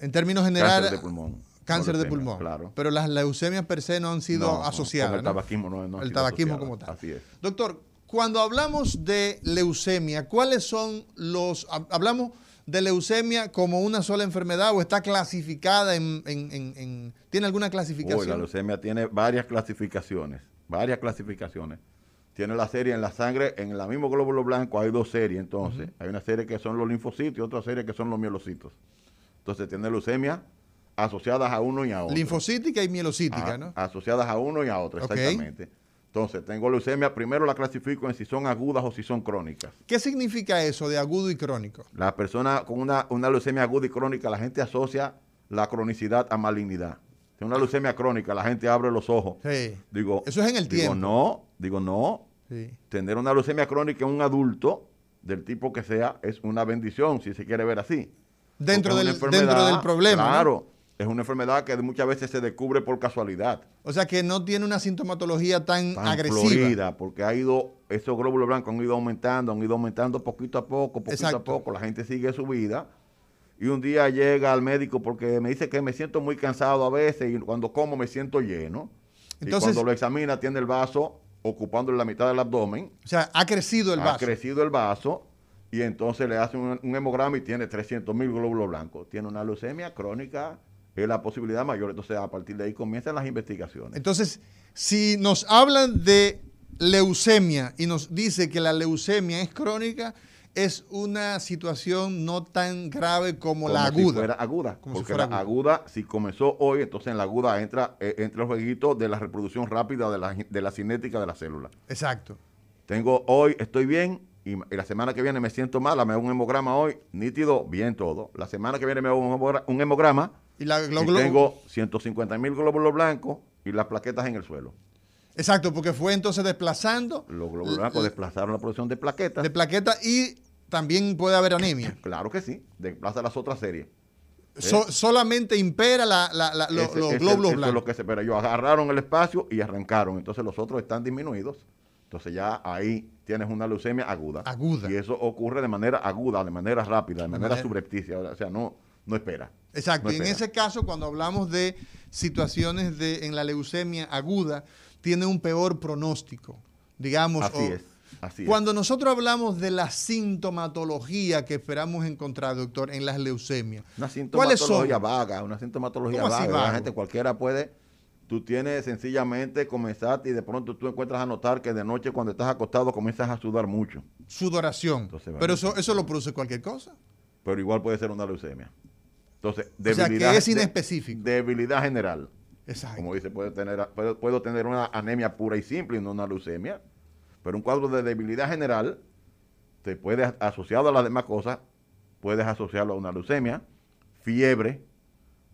En términos generales. Cáncer de pulmón. Cáncer de pulmón. Claro. Pero las leucemias per se no han sido asociadas. el tabaquismo no, no El tabaquismo como tal. Así es. Doctor, cuando hablamos de leucemia, ¿cuáles son los... Hablamos de leucemia como una sola enfermedad o está clasificada en... ¿Tiene alguna clasificación? la leucemia tiene varias clasificaciones, varias clasificaciones. Tiene la serie en la sangre, en el mismo glóbulo blanco hay dos series entonces. Hay una serie que son los linfocitos y otra serie que son los mielocitos. Entonces tiene leucemia asociadas a uno y a otro. Linfocítica y mielocítica, ¿no? Asociadas a uno y a otro, exactamente. Entonces, tengo leucemia, primero la clasifico en si son agudas o si son crónicas. ¿Qué significa eso de agudo y crónico? La persona con una, leucemia aguda y crónica, la gente asocia la cronicidad a malignidad. Si una leucemia crónica, la gente abre los ojos. Sí. Digo, eso es en el digo, no, digo, no. Tener una leucemia crónica en un adulto, del tipo que sea, es una bendición, si se quiere ver así. Dentro, del, dentro del problema. Claro es una enfermedad que muchas veces se descubre por casualidad. O sea que no tiene una sintomatología tan, tan agresiva. Florida, porque ha ido, esos glóbulos blancos han ido aumentando, han ido aumentando poquito a poco, poquito a poco. La gente sigue su vida. Y un día llega al médico porque me dice que me siento muy cansado a veces y cuando como me siento lleno. Entonces, y cuando lo examina tiene el vaso ocupando la mitad del abdomen. O sea, ha crecido el vaso. Ha crecido el vaso y entonces le hacen un, un hemograma y tiene 300 mil glóbulos blancos. Tiene una leucemia crónica es la posibilidad mayor. Entonces, a partir de ahí comienzan las investigaciones. Entonces, si nos hablan de leucemia y nos dice que la leucemia es crónica, es una situación no tan grave como, la aguda. Si fuera aguda. porque la aguda. si comenzó hoy, entonces en la aguda entra, eh, entre los jueguitos de la reproducción rápida de la, de la cinética de la célula. Exacto. Tengo hoy, estoy bien, y, la semana que viene me siento mal, me hago un hemograma hoy, nítido, bien todo. La semana que viene me hago un hemograma y, tengo 150 mil glóbulos blancos y las plaquetas en el suelo. Exacto, porque fue entonces desplazando. Los glóbulos blancos desplazaron la producción de plaquetas. De plaquetas y también puede haber anemia. (laughs) claro que sí, desplaza las otras series. ¿Eh? solamente impera los, glóbulos blancos. Eso es lo que se espera. Ellos agarraron el espacio y arrancaron. Entonces los otros están disminuidos Entonces ya ahí tienes una leucemia aguda. Aguda. Y eso ocurre de manera aguda, de manera rápida, de manera, manera- subrepticia. O sea, no, no espera. Exacto. No y en ese caso, cuando hablamos de situaciones de, en la leucemia aguda, tiene un peor pronóstico. Digamos, Así o- es. Así Cuando nosotros hablamos de la sintomatología que esperamos encontrar, doctor, en las leucemias. Una ¿cuáles son? sintomatología vaga, una sintomatología ¿Cómo así vaga. La gente cualquiera puede. Tú tienes sencillamente comenzar y de pronto tú encuentras a notar que de noche cuando estás acostado comienzas a sudar mucho. Sudoración. Entonces, Pero eso, eso lo produce cualquier cosa. Pero igual puede ser una leucemia. Entonces, O sea, que debilidad. es de- inespecífico. debilidad general. Exacto. Como dice, puede tener, puedo, puedo tener una anemia pura y simple y no una leucemia, pero un cuadro de debilidad general te puede, asociado a las demás cosas, puedes asociarlo a una leucemia, fiebre,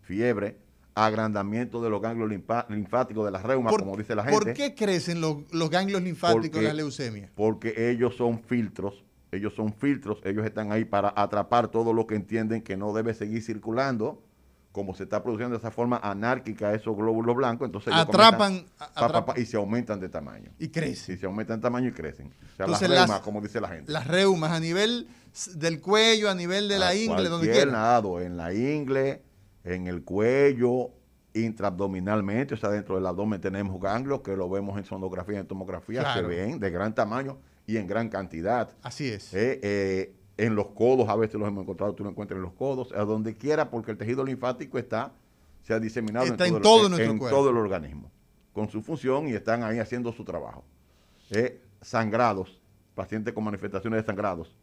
fiebre, agrandamiento de los ganglios linfáticos de las reumas, ¿Por, como dice la gente. ¿por qué crecen los, los ganglios linfáticos de la leucemia? Porque ellos son filtros, ellos son filtros, ellos están ahí para atrapar todo lo que entienden que no debe seguir circulando, como se está produciendo de esa forma anárquica esos glóbulos blancos, entonces ellos Atrapan, pa, pa, pa, y se aumentan de tamaño. Y crecen. Y se aumentan de tamaño y crecen. O sea, Entonces, las las- reumas, como dice la gente. Las reumas a nivel del cuello, a nivel de la ingle, donde quiera. lado, en la ingle, en el cuello, intraabdominalmente, o sea, dentro del abdomen tenemos ganglios que lo vemos en sonografía, en tomografía, Claro. se ven de gran tamaño y en gran cantidad. Así es. Eh, eh, en los codos, a veces los hemos encontrado, tú lo encuentras en los codos, a donde quiera, porque el tejido linfático está, se ha diseminado Está en el- todo nuestro en cuerpo. todo el organismo, con su función y están ahí haciendo su trabajo. Eh, sangrados, pacientes con manifestaciones de sangrados,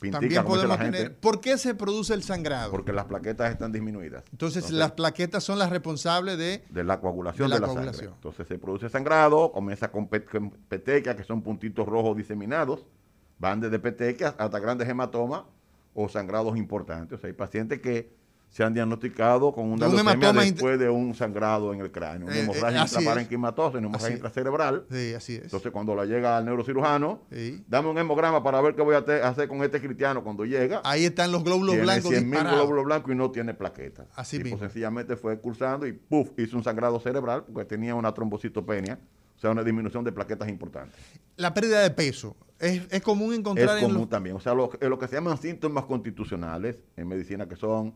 pintica, También podemos gente, tener. ¿Por qué se produce el sangrado? porque las plaquetas están disminuidas. Entonces, las plaquetas son las responsables de. de la coagulación De de la la, coagulación. sangre. Entonces se produce sangrado, comienza con petecas, que son puntitos rojos diseminados, van desde petecas hasta grandes hematomas o sangrados importantes. O sea, hay pacientes que se han diagnosticado con una un leucemia después de un sangrado en el cráneo, una Eh, eh, hemorragia es. intraparenquimatosa, una hemorragia es. intracerebral. Sí, así es. Entonces, cuando la llega al neurocirujano, Sí. dame un hemograma para ver qué voy a hacer con este cristiano cuando llega. Ahí están los glóbulos tiene blancos 100.000 disparados. glóbulos blancos y no tiene plaquetas. Así mismo. sencillamente fue cursando y ¡puf! hizo un sangrado cerebral porque tenía una trombocitopenia, o sea, una disminución de plaquetas importante. La pérdida de peso. Es, es común Es encontrar en común los- también, o sea, lo, eh, lo que se llaman síntomas constitucionales en medicina que son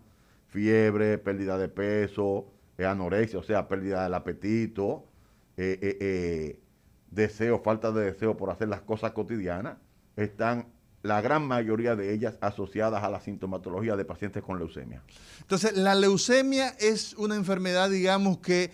fiebre, pérdida de peso, eh, anorexia, o sea, pérdida del apetito, eh, eh, deseo, falta de deseo por hacer las cosas cotidianas, están la gran mayoría de ellas asociadas a la sintomatología de pacientes con leucemia. Entonces, la leucemia es una enfermedad, digamos, que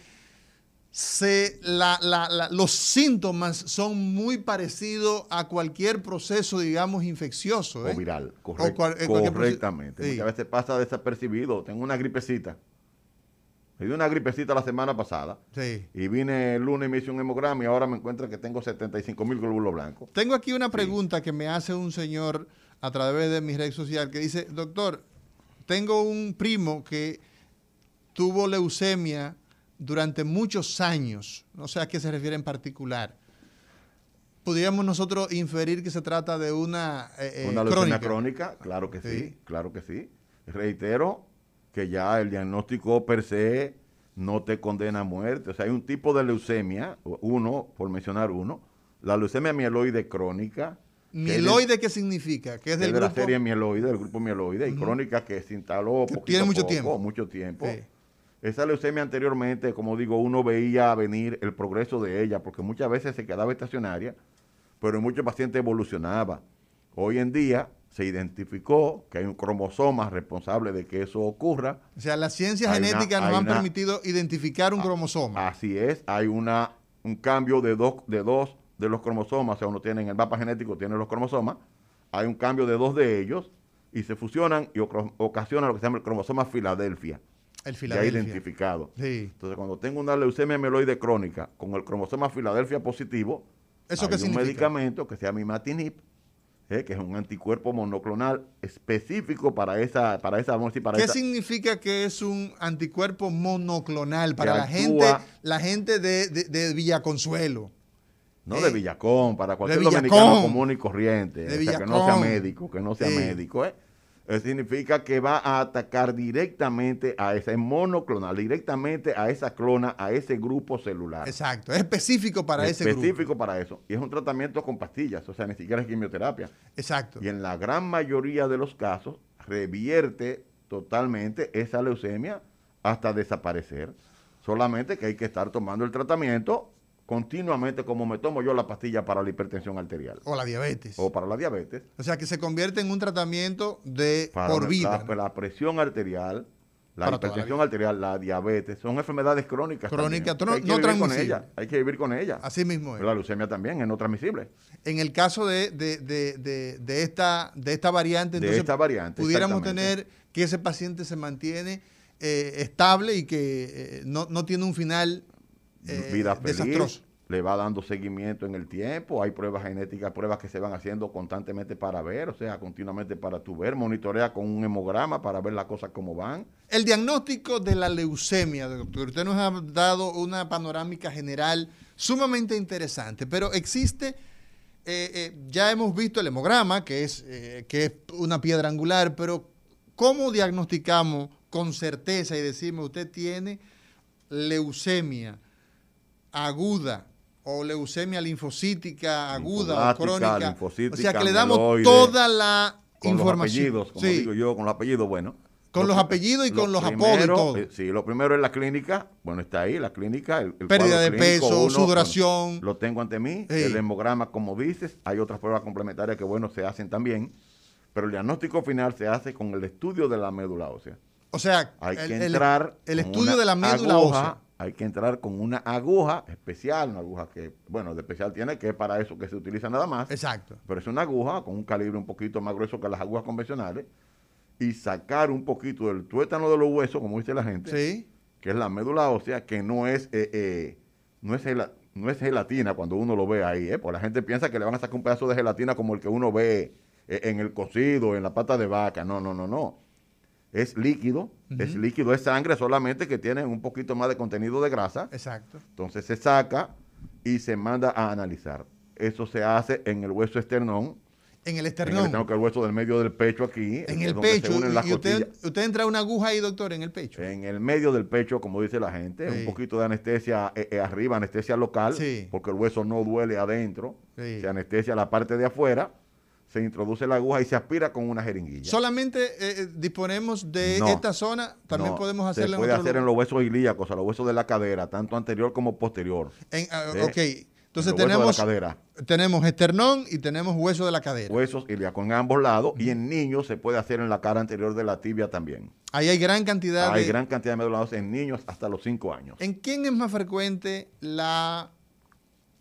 se, la- la- la- los síntomas son muy parecidos a cualquier proceso, digamos, infeccioso. ¿eh? o viral, O correct- cual- eh, correctamente. Sí. Muchas veces pasa desapercibido. Tengo una gripecita. Me dio una gripecita la semana pasada Sí. y vine el lunes y me hice un hemograma y ahora me encuentro que tengo 75 mil glóbulos blancos. Tengo aquí una pregunta que me hace un señor a través de mi red social que dice, doctor, tengo un primo que tuvo leucemia durante muchos años, no sé a qué se refiere en particular. ¿Podríamos nosotros inferir que se trata de una, eh, eh, una leucemia crónica? crónica, claro que sí. Sí. claro que sí. Reitero que ya el diagnóstico per se no te condena a muerte. O sea, hay un tipo de leucemia, uno, por mencionar uno, la leucemia mieloide crónica. que es de- ¿Mieloide qué significa? Que es del de la grupo... serie mieloide, del grupo mieloide, y crónica que se instaló Que poquito tiene mucho poco, tiempo. mucho tiempo. Sí. Esa leucemia anteriormente, como digo, uno veía venir el progreso de ella, porque muchas veces se quedaba estacionaria, pero en muchos pacientes evolucionaba. Hoy en día se identificó que hay un cromosoma responsable de que eso ocurra. O sea, las ciencias Hay una- genéticas nos han una- permitido identificar un cromosoma. Así es, hay una, un cambio de dos, de dos de los cromosomas, o sea, uno tiene en el mapa genético, tiene los cromosomas, hay un cambio de dos de ellos y se fusionan y ocasiona lo que se llama el cromosoma Filadelfia, el ya identificado. Sí. Entonces, cuando tengo una leucemia mieloide crónica con el cromosoma Filadelfia positivo, ¿Eso hay un significa? medicamento que se llama imatinib, eh, que es un anticuerpo monoclonal específico para esa, para esa, vamos a decir, para ¿Qué esa, significa que es un anticuerpo monoclonal para la gente, la gente de, de, de Villaconsuelo? No Eh, de Villacón, para cualquier Villacón. dominicano común y corriente. De o sea, que no sea médico, que no sea médico. ¿eh? Significa que va a atacar directamente a esa, es monoclonal, directamente a esa clona, a ese grupo celular. Exacto, es específico para ese grupo. Específico para eso. Y es un tratamiento con pastillas, o sea, ni siquiera es quimioterapia. Exacto. Y en la gran mayoría de los casos revierte totalmente esa leucemia hasta desaparecer. Solamente que hay que estar tomando el tratamiento continuamente como me tomo yo la pastilla para la hipertensión arterial. O la diabetes. O para la diabetes. O sea, que se convierte en un tratamiento de por vida. La, la presión arterial, la hipertensión arterial, la diabetes, son enfermedades crónicas. Crónicas, no, hay que vivir con ella. Hay que vivir con ella. Así mismo es. la leucemia también es no transmisible. En el caso de, de, de, de esta, de esta variante, entonces, de esta variante, pudiéramos tener que ese paciente se mantiene eh, estable y que eh, no, no, tiene un final eh, Vida desastroso le va dando seguimiento en el tiempo, hay pruebas genéticas, pruebas que se van haciendo constantemente para ver, o sea, continuamente para tu ver, monitorea con un hemograma para ver las cosas como van. El diagnóstico de la leucemia, doctor, usted nos ha dado una panorámica general sumamente interesante, pero existe, eh, eh, ya hemos visto el hemograma, que es, eh, que es una piedra angular, pero ¿cómo diagnosticamos con certeza y decimos usted tiene leucemia aguda o leucemia linfocítica aguda o crónica. O sea que le damos toda la información. Los apellidos, como digo yo, con los apellidos, bueno. Con los apellidos y con los apodos y todo. Eh, sí, lo primero es la clínica. Bueno, está ahí, la clínica. El, Pérdida de peso, sudoración. Lo tengo ante mí. El hemograma, como dices. Hay otras pruebas complementarias que, bueno, se hacen también. Pero el diagnóstico final se hace con el estudio de la médula ósea. O sea, hay que entrar. El, estudio de la médula ósea hay que entrar con una aguja especial, una aguja que, bueno, de especial tiene que es para eso que se utiliza nada más. Exacto. Pero es una aguja con un calibre un poquito más grueso que las agujas convencionales y sacar un poquito del tuétano de los huesos, como dice la gente, sí. que es la médula ósea, que no es, eh, eh, no es, no es gelatina cuando uno lo ve ahí, ¿eh? porque la gente piensa que le van a sacar un pedazo de gelatina como el que uno ve eh, en el cocido, en la pata de vaca. No, no, no, no es líquido, es líquido, es sangre solamente que tiene un poquito más de contenido de grasa. Exacto. Entonces se saca y se manda a analizar. Eso se hace en el hueso esternón. En el esternón. En el que el hueso del medio del pecho aquí. En el pecho. y usted, usted, entra una aguja ahí, doctor, en el pecho. En el medio del pecho, como dice la gente. Un poquito de anestesia eh, eh, arriba, anestesia local. Porque el hueso no duele adentro. Se anestesia la parte de afuera se introduce la aguja y se aspira con una jeringuilla. ¿Solamente eh, eh, disponemos de esta zona? ¿También podemos hacerlo se puede hacer en los huesos ilíacos, a los huesos de la cadera, tanto anterior como posterior. En, ah, ok, entonces tenemos, tenemos esternón y tenemos hueso de la cadera. Huesos ilíacos en ambos lados y en niños se puede hacer en la cara anterior de la tibia también. Ahí hay gran cantidad hay gran cantidad de médula en niños hasta los 5 años. ¿En quién es más frecuente la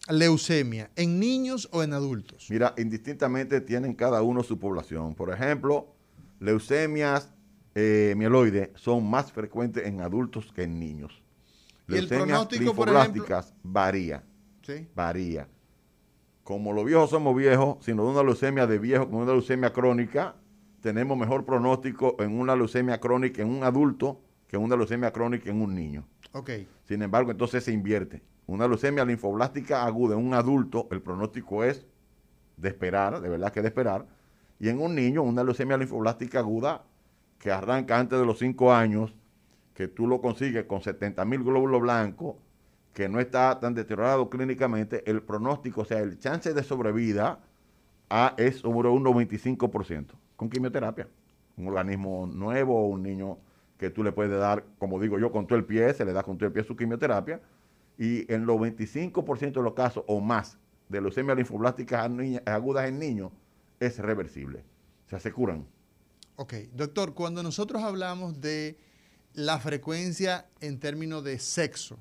leucemia, en niños o en adultos? Mira, indistintamente tienen cada uno su población. Por ejemplo, leucemias eh, mieloides son más frecuentes en adultos que en niños. Leucemias linfoblásticas varía. ¿Sí? Varía. Como los viejos somos viejos, sino de una leucemia de viejo como una leucemia crónica, tenemos mejor pronóstico en una leucemia crónica en un adulto que en una leucemia crónica en un niño. Okay. Sin embargo, entonces se invierte. Una leucemia linfoblástica aguda en un adulto, el pronóstico es de esperar, de verdad que de esperar. Y en un niño, una leucemia linfoblástica aguda que arranca antes de los 5 años, que tú lo consigues con 70 mil glóbulos blancos, que no está tan deteriorado clínicamente, el pronóstico, o sea, el chance de sobrevida a, es sobre un 95% con quimioterapia. Un organismo nuevo, un niño que tú le puedes dar, como digo yo, con todo el pie, se le da con todo el pie su quimioterapia y en los 25% de los casos o más de leucemia linfoblásticas agudas en niños es reversible. O sea, se curan. Ok, doctor, cuando nosotros hablamos de la frecuencia en términos de sexo,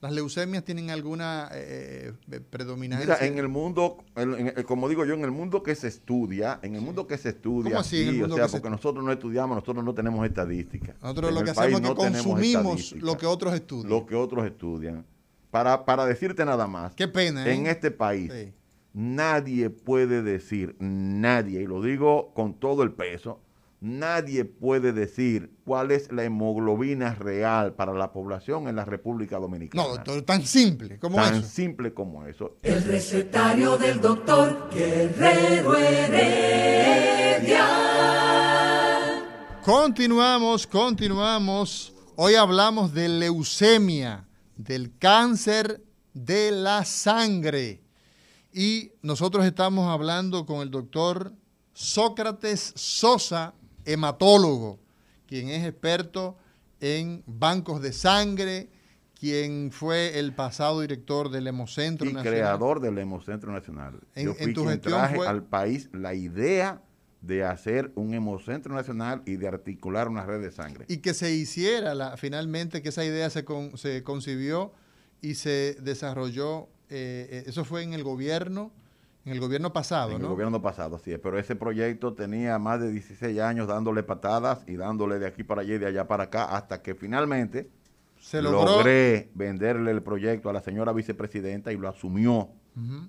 ¿las leucemias tienen alguna eh, eh, predominancia? Mira, en el mundo, como digo yo, en el mundo que se estudia, en el mundo que se estudia, ¿Cómo así, o sea, porque nosotros no estudiamos, nosotros no tenemos estadísticas. Nosotros lo que hacemos es que consumimos lo que otros estudian. Lo que otros estudian para, decirte nada más. Qué pena. ¿eh? En este país, nadie puede decir, nadie, y lo digo con todo el peso, nadie puede decir cuál es la hemoglobina real para la población en la República Dominicana. No, doctor, tan simple como eso. Tan simple como eso. El recetario del doctor Guerrero Heredia. Continuamos, continuamos. Hoy hablamos de leucemia, del cáncer de la sangre. Y nosotros estamos hablando con el doctor Sócrates Sosa, hematólogo, quien es experto en bancos de sangre, quien fue el pasado director del Hemocentro y Nacional. creador del Hemocentro Nacional. En- Yo en fui tu quien gestión traje fue- al país la idea de hacer un Hemocentro Nacional y de articular una red de sangre. y que se hiciera la, finalmente que esa idea se, con- se concibió y se desarrolló. eh, eh, eso fue en el gobierno, en el gobierno pasado, en ¿no? el gobierno pasado, es. Pero ese proyecto tenía más de 16 años dándole patadas y dándole de aquí para allá y de allá para acá hasta que finalmente se logró. logré venderle el proyecto a la señora vicepresidenta y lo asumió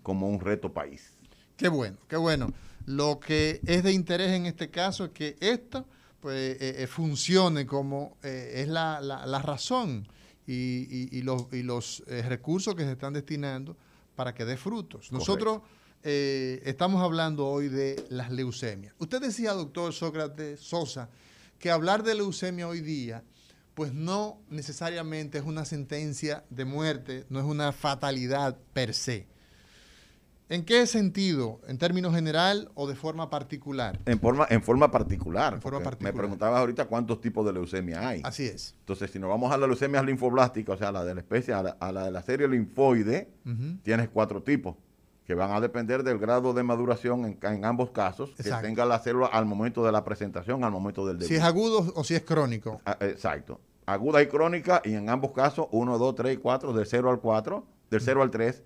como un reto país. Qué bueno, qué bueno. Lo que es de interés en este caso es que esto pues, eh, eh, funcione como eh, es la, la- la razón y, y- y los, y los, eh, recursos que se están destinando para que dé frutos. Nosotros eh, estamos hablando hoy de las leucemias. Usted decía, doctor Sócrates Sosa, que hablar de leucemia hoy día pues no necesariamente es una sentencia de muerte, no es una fatalidad per se. ¿En qué sentido? ¿En términos general o de forma particular? En forma, en forma particular. En forma porque particular. Me preguntabas ahorita cuántos tipos de leucemia hay. Así es. Entonces, si nos vamos a la leucemia linfoblástica, o sea, la de la especie, a la, a la de la serie linfoide, tienes cuatro tipos que van a depender del grado de maduración en, ambos casos, Exacto. que tenga la célula al momento de la presentación, al momento del debut. Si es agudo o si es crónico. Ah, Exacto. Aguda y crónica, y en ambos casos, 1, 2, 3 y 4, del 0 al 4, del 0 al 3,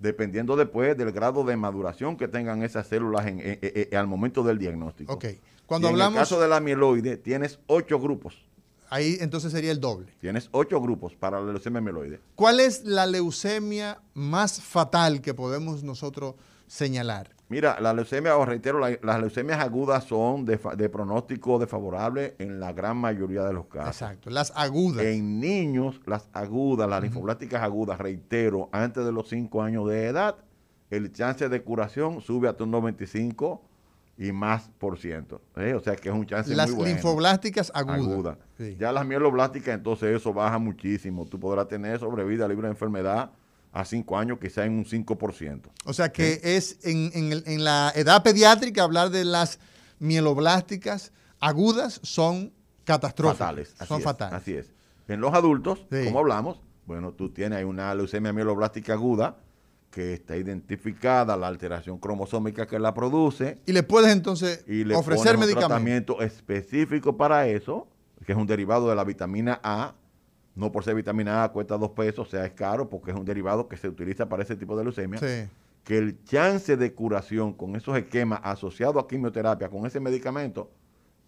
dependiendo después del grado de maduración que tengan esas células en- en- en- en- al momento del diagnóstico. Ok. Cuando Y en hablamos, el caso de la mieloide, tienes ocho grupos. ahí entonces sería el doble. Tienes ocho grupos para la leucemia mieloide. ¿Cuál es la leucemia más fatal que podemos nosotros señalar? Mira, la leucemia, os reitero, la- las leucemias agudas son de, pronóstico desfavorable en la gran mayoría de los casos. Exacto, las agudas. En niños, las agudas, las linfoblásticas agudas, reitero, antes de los 5 años de edad, el chance de curación sube hasta un 95 y más por ciento. ¿eh? O sea que es un chance las muy bueno. linfoblásticas agudas. aguda. Sí. Ya las mieloblásticas, entonces eso baja muchísimo. Tú podrás tener sobrevida libre de enfermedad a 5 años, quizá en un 5%. O sea que es en, en la edad pediátrica hablar de las mieloblásticas agudas son catastróficas. fatales. Son es, fatales. Así es. En los adultos, Sí. como hablamos, bueno, tú tienes ahí una leucemia mieloblástica aguda que está identificada, la alteración cromosómica que la produce, Y le puedes entonces y le ofrecer pones un medicamentos. tratamiento específico para eso, que es un derivado de la vitamina A. No por ser vitamina A cuesta dos pesos, o sea, es caro porque es un derivado que se utiliza para ese tipo de leucemia. Sí. Que el chance de curación con esos esquemas asociados a quimioterapia, con ese medicamento,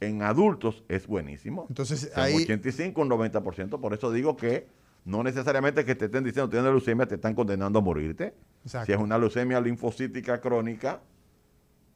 en adultos es buenísimo. Entonces, O sea, ahí- un 85, un 90%. Por eso digo que no necesariamente que te estén diciendo que tienes leucemia, te están condenando a morirte. Exacto. Si es una leucemia linfocítica crónica,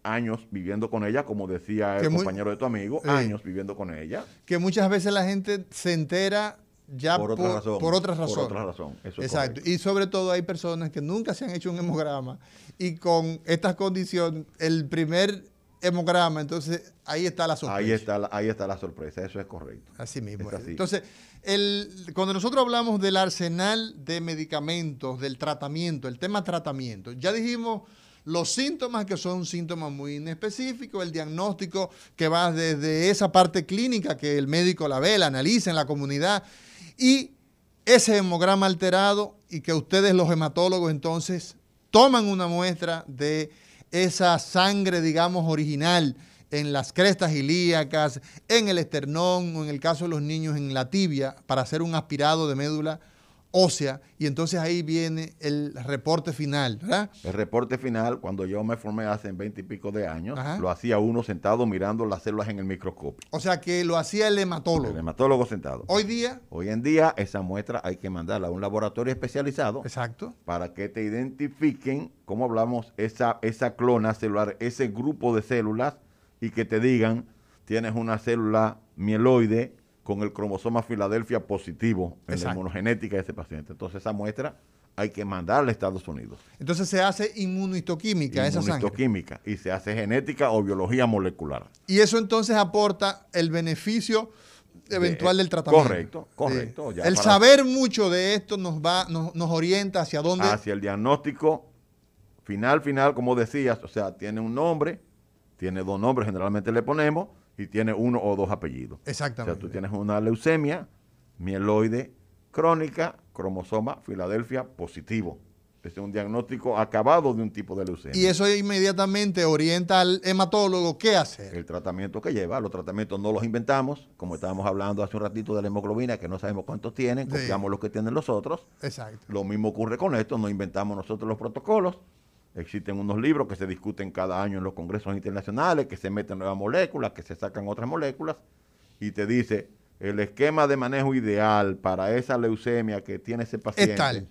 años viviendo con ella, como decía Que el muy- compañero de tu amigo, años viviendo con ella. Que muchas veces la gente se entera ya Por otra razón. por otra Por razón. otra razón, eso Exacto. Y sobre todo hay personas que nunca se han hecho un hemograma y con estas condiciones, el primer hemograma, entonces ahí está la sorpresa. Ahí está, la, ahí está la sorpresa, eso es correcto. Así mismo. Es es. así. Entonces, el, cuando nosotros hablamos del arsenal de medicamentos, del tratamiento, el tema tratamiento, ya dijimos los síntomas que son síntomas muy inespecíficos, el diagnóstico que va desde esa parte clínica que el médico la ve, la analiza en la comunidad y ese hemograma alterado y que ustedes los hematólogos entonces toman una muestra de esa sangre, digamos, original en las crestas ilíacas, en el esternón o en el caso de los niños en la tibia para hacer un aspirado de médula ósea y entonces ahí viene el reporte final, ¿verdad? El reporte final, cuando yo me formé hace 20 y pico de años, Ajá. lo hacía uno sentado mirando las células en el microscopio. O sea que lo hacía el El hematólogo. hematólogo sentado. Hoy día, Hoy en día esa muestra hay que mandarla a un laboratorio especializado exacto, para que te identifiquen, como hablamos, esa, esa clona celular, ese grupo de células y que te digan, tienes una célula mieloide con el cromosoma Filadelfia positivo en la inmunogenética de ese paciente. Entonces esa muestra hay que mandarle a Estados Unidos. Entonces se hace inmunistoquímica esa sangre. Inmunistoquímica y se hace genética o biología molecular. Y eso entonces aporta el beneficio eventual del tratamiento. Correcto, correcto. El saber mucho de esto nos va, nos, nos, orienta hacia dónde. Hacia el diagnóstico final, final, como decías, o sea, tiene un nombre, tiene dos nombres, generalmente le ponemos, y tiene uno o dos apellidos. Exactamente. O sea, tú tienes una leucemia mieloide crónica, cromosoma Filadelfia positivo. Este es un diagnóstico acabado de un tipo de leucemia. Y eso inmediatamente orienta al hematólogo qué hacer. El tratamiento que lleva. Los tratamientos no los inventamos, como estábamos hablando hace un ratito de la hemoglobina, que no sabemos cuántos tienen, copiamos los que tienen los otros. Exacto. Lo mismo ocurre con esto, no inventamos nosotros los protocolos. Existen unos libros que se discuten cada año en los congresos internacionales, que se meten nuevas moléculas, que se sacan otras moléculas, y te dice el esquema de manejo ideal para esa leucemia que tiene ese paciente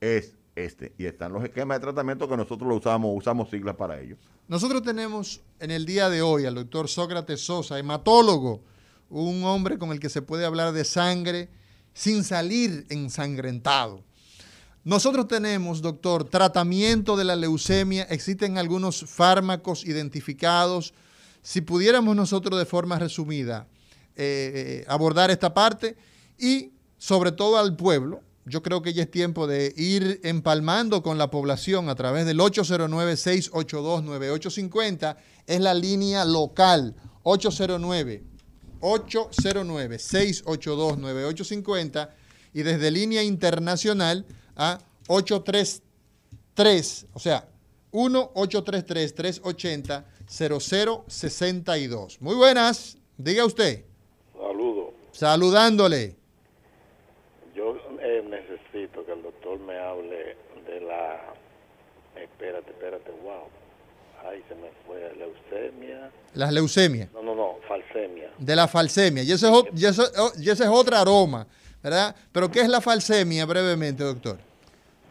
es, este. Y están los esquemas de tratamiento que nosotros lo usamos, usamos siglas para ello. Nosotros tenemos en el día de hoy al doctor Sócrates Sosa, hematólogo, un hombre con el que se puede hablar de sangre sin salir ensangrentado. Nosotros tenemos, doctor, tratamiento de la leucemia, existen algunos fármacos identificados. Si pudiéramos nosotros de forma resumida eh, abordar esta parte y sobre todo al pueblo, yo creo que ya es tiempo de ir empalmando con la población a través del 809-682-9850, es la línea local, 809 809-682-9850 y desde línea internacional a 833, o sea, 1-833-380-0062. Muy buenas, diga usted. Saludo. Saludándole. Yo eh, necesito que el doctor me hable de la... Espérate, espérate, wow. Ay, se me fue. Leucemia. Las leucemias. No, no, no, falsemia. De la falsemia. Y ese, es, y, ese, y ese es otro aroma, ¿verdad? Pero ¿qué es la falsemia brevemente, doctor?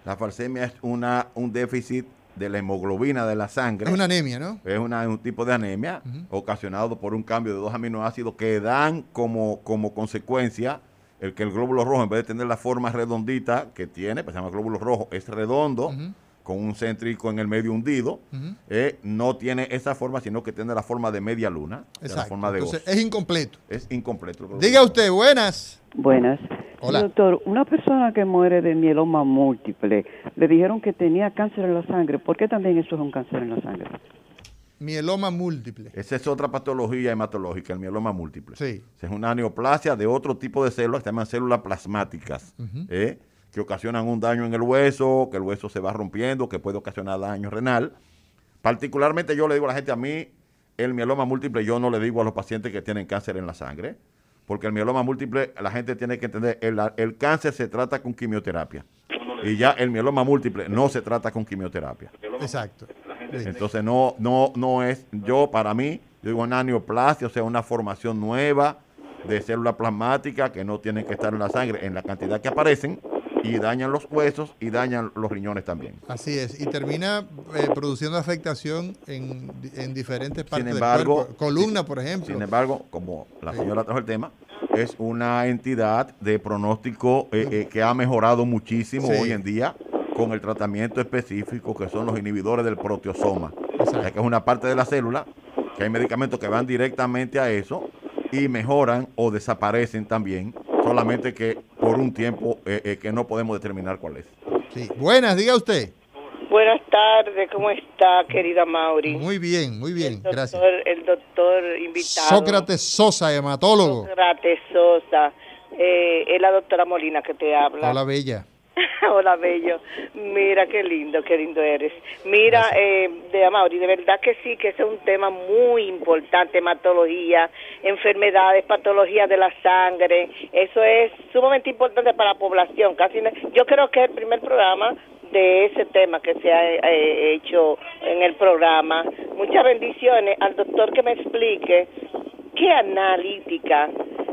La falsemia es una, un déficit de la hemoglobina de la sangre. Es una anemia, ¿no? Es una, un tipo de anemia uh -huh. ocasionado por un cambio de dos aminoácidos que dan como, como consecuencia el que el glóbulo rojo, en vez de tener la forma redondita que tiene, pues se llama glóbulo rojo, es redondo, uh -huh. Con un céntrico en el medio hundido, uh -huh. eh, no tiene esa forma, sino que tiene la forma de media luna, Exacto. la forma de Entonces, es incompleto. Es incompleto. Diga usted, buenas. Buenas. Hola. Doctor, una persona que muere de mieloma múltiple, le dijeron que tenía cáncer en la sangre. ¿Por qué también eso es un cáncer en la sangre? Mieloma múltiple. Esa es otra patología hematológica, el mieloma múltiple. Sí. Es una neoplasia de otro tipo de células que se llaman células plasmáticas, uh -huh. ¿eh? Que ocasionan un daño en el hueso, que el hueso se va rompiendo, que puede ocasionar daño renal. Particularmente yo le digo a la gente, a mí el mieloma múltiple yo no le digo a los pacientes que tienen cáncer en la sangre, porque el mieloma múltiple, la gente tiene que entender, el, el cáncer se trata con quimioterapia. Y ya el mieloma múltiple no se trata con quimioterapia. Exacto. Entonces no, no, no es, yo para mí, yo digo una neoplasia, o sea, una formación nueva de células plasmáticas que no tienen que estar en la sangre en la cantidad que aparecen y dañan los huesos y dañan los riñones también. Así es, y termina eh, produciendo afectación en, en diferentes partes sin embargo, del cuerpo. Columna, por ejemplo. Sin embargo, como la señora trajo el tema, es una entidad de pronóstico eh, eh, que ha mejorado muchísimo sí. hoy en día con el tratamiento específico que son los inhibidores del proteosoma. O sea, que es una parte de la célula, que hay medicamentos que van directamente a eso y mejoran o desaparecen también, solamente que por un tiempo eh, eh, que no podemos determinar cuál es. Sí. Buenas, diga usted. Buenas tardes, ¿cómo está, querida Mauri? Muy bien, muy bien, el doctor, gracias. El doctor invitado. Sócrates Sosa, hematólogo. Sócrates Sosa. Eh, es la doctora Molina que te habla. Hola, Bella. (laughs) Hola, Bello. Mira, qué lindo, qué lindo eres. Mira, eh, de Amaury, de verdad que sí, que ese es un tema muy importante, hematología, enfermedades, patologías de la sangre. Eso es sumamente importante para la población. Casi, no, yo creo que es el primer programa de ese tema que se ha eh, hecho en el programa. Muchas bendiciones al doctor que me explique qué analítica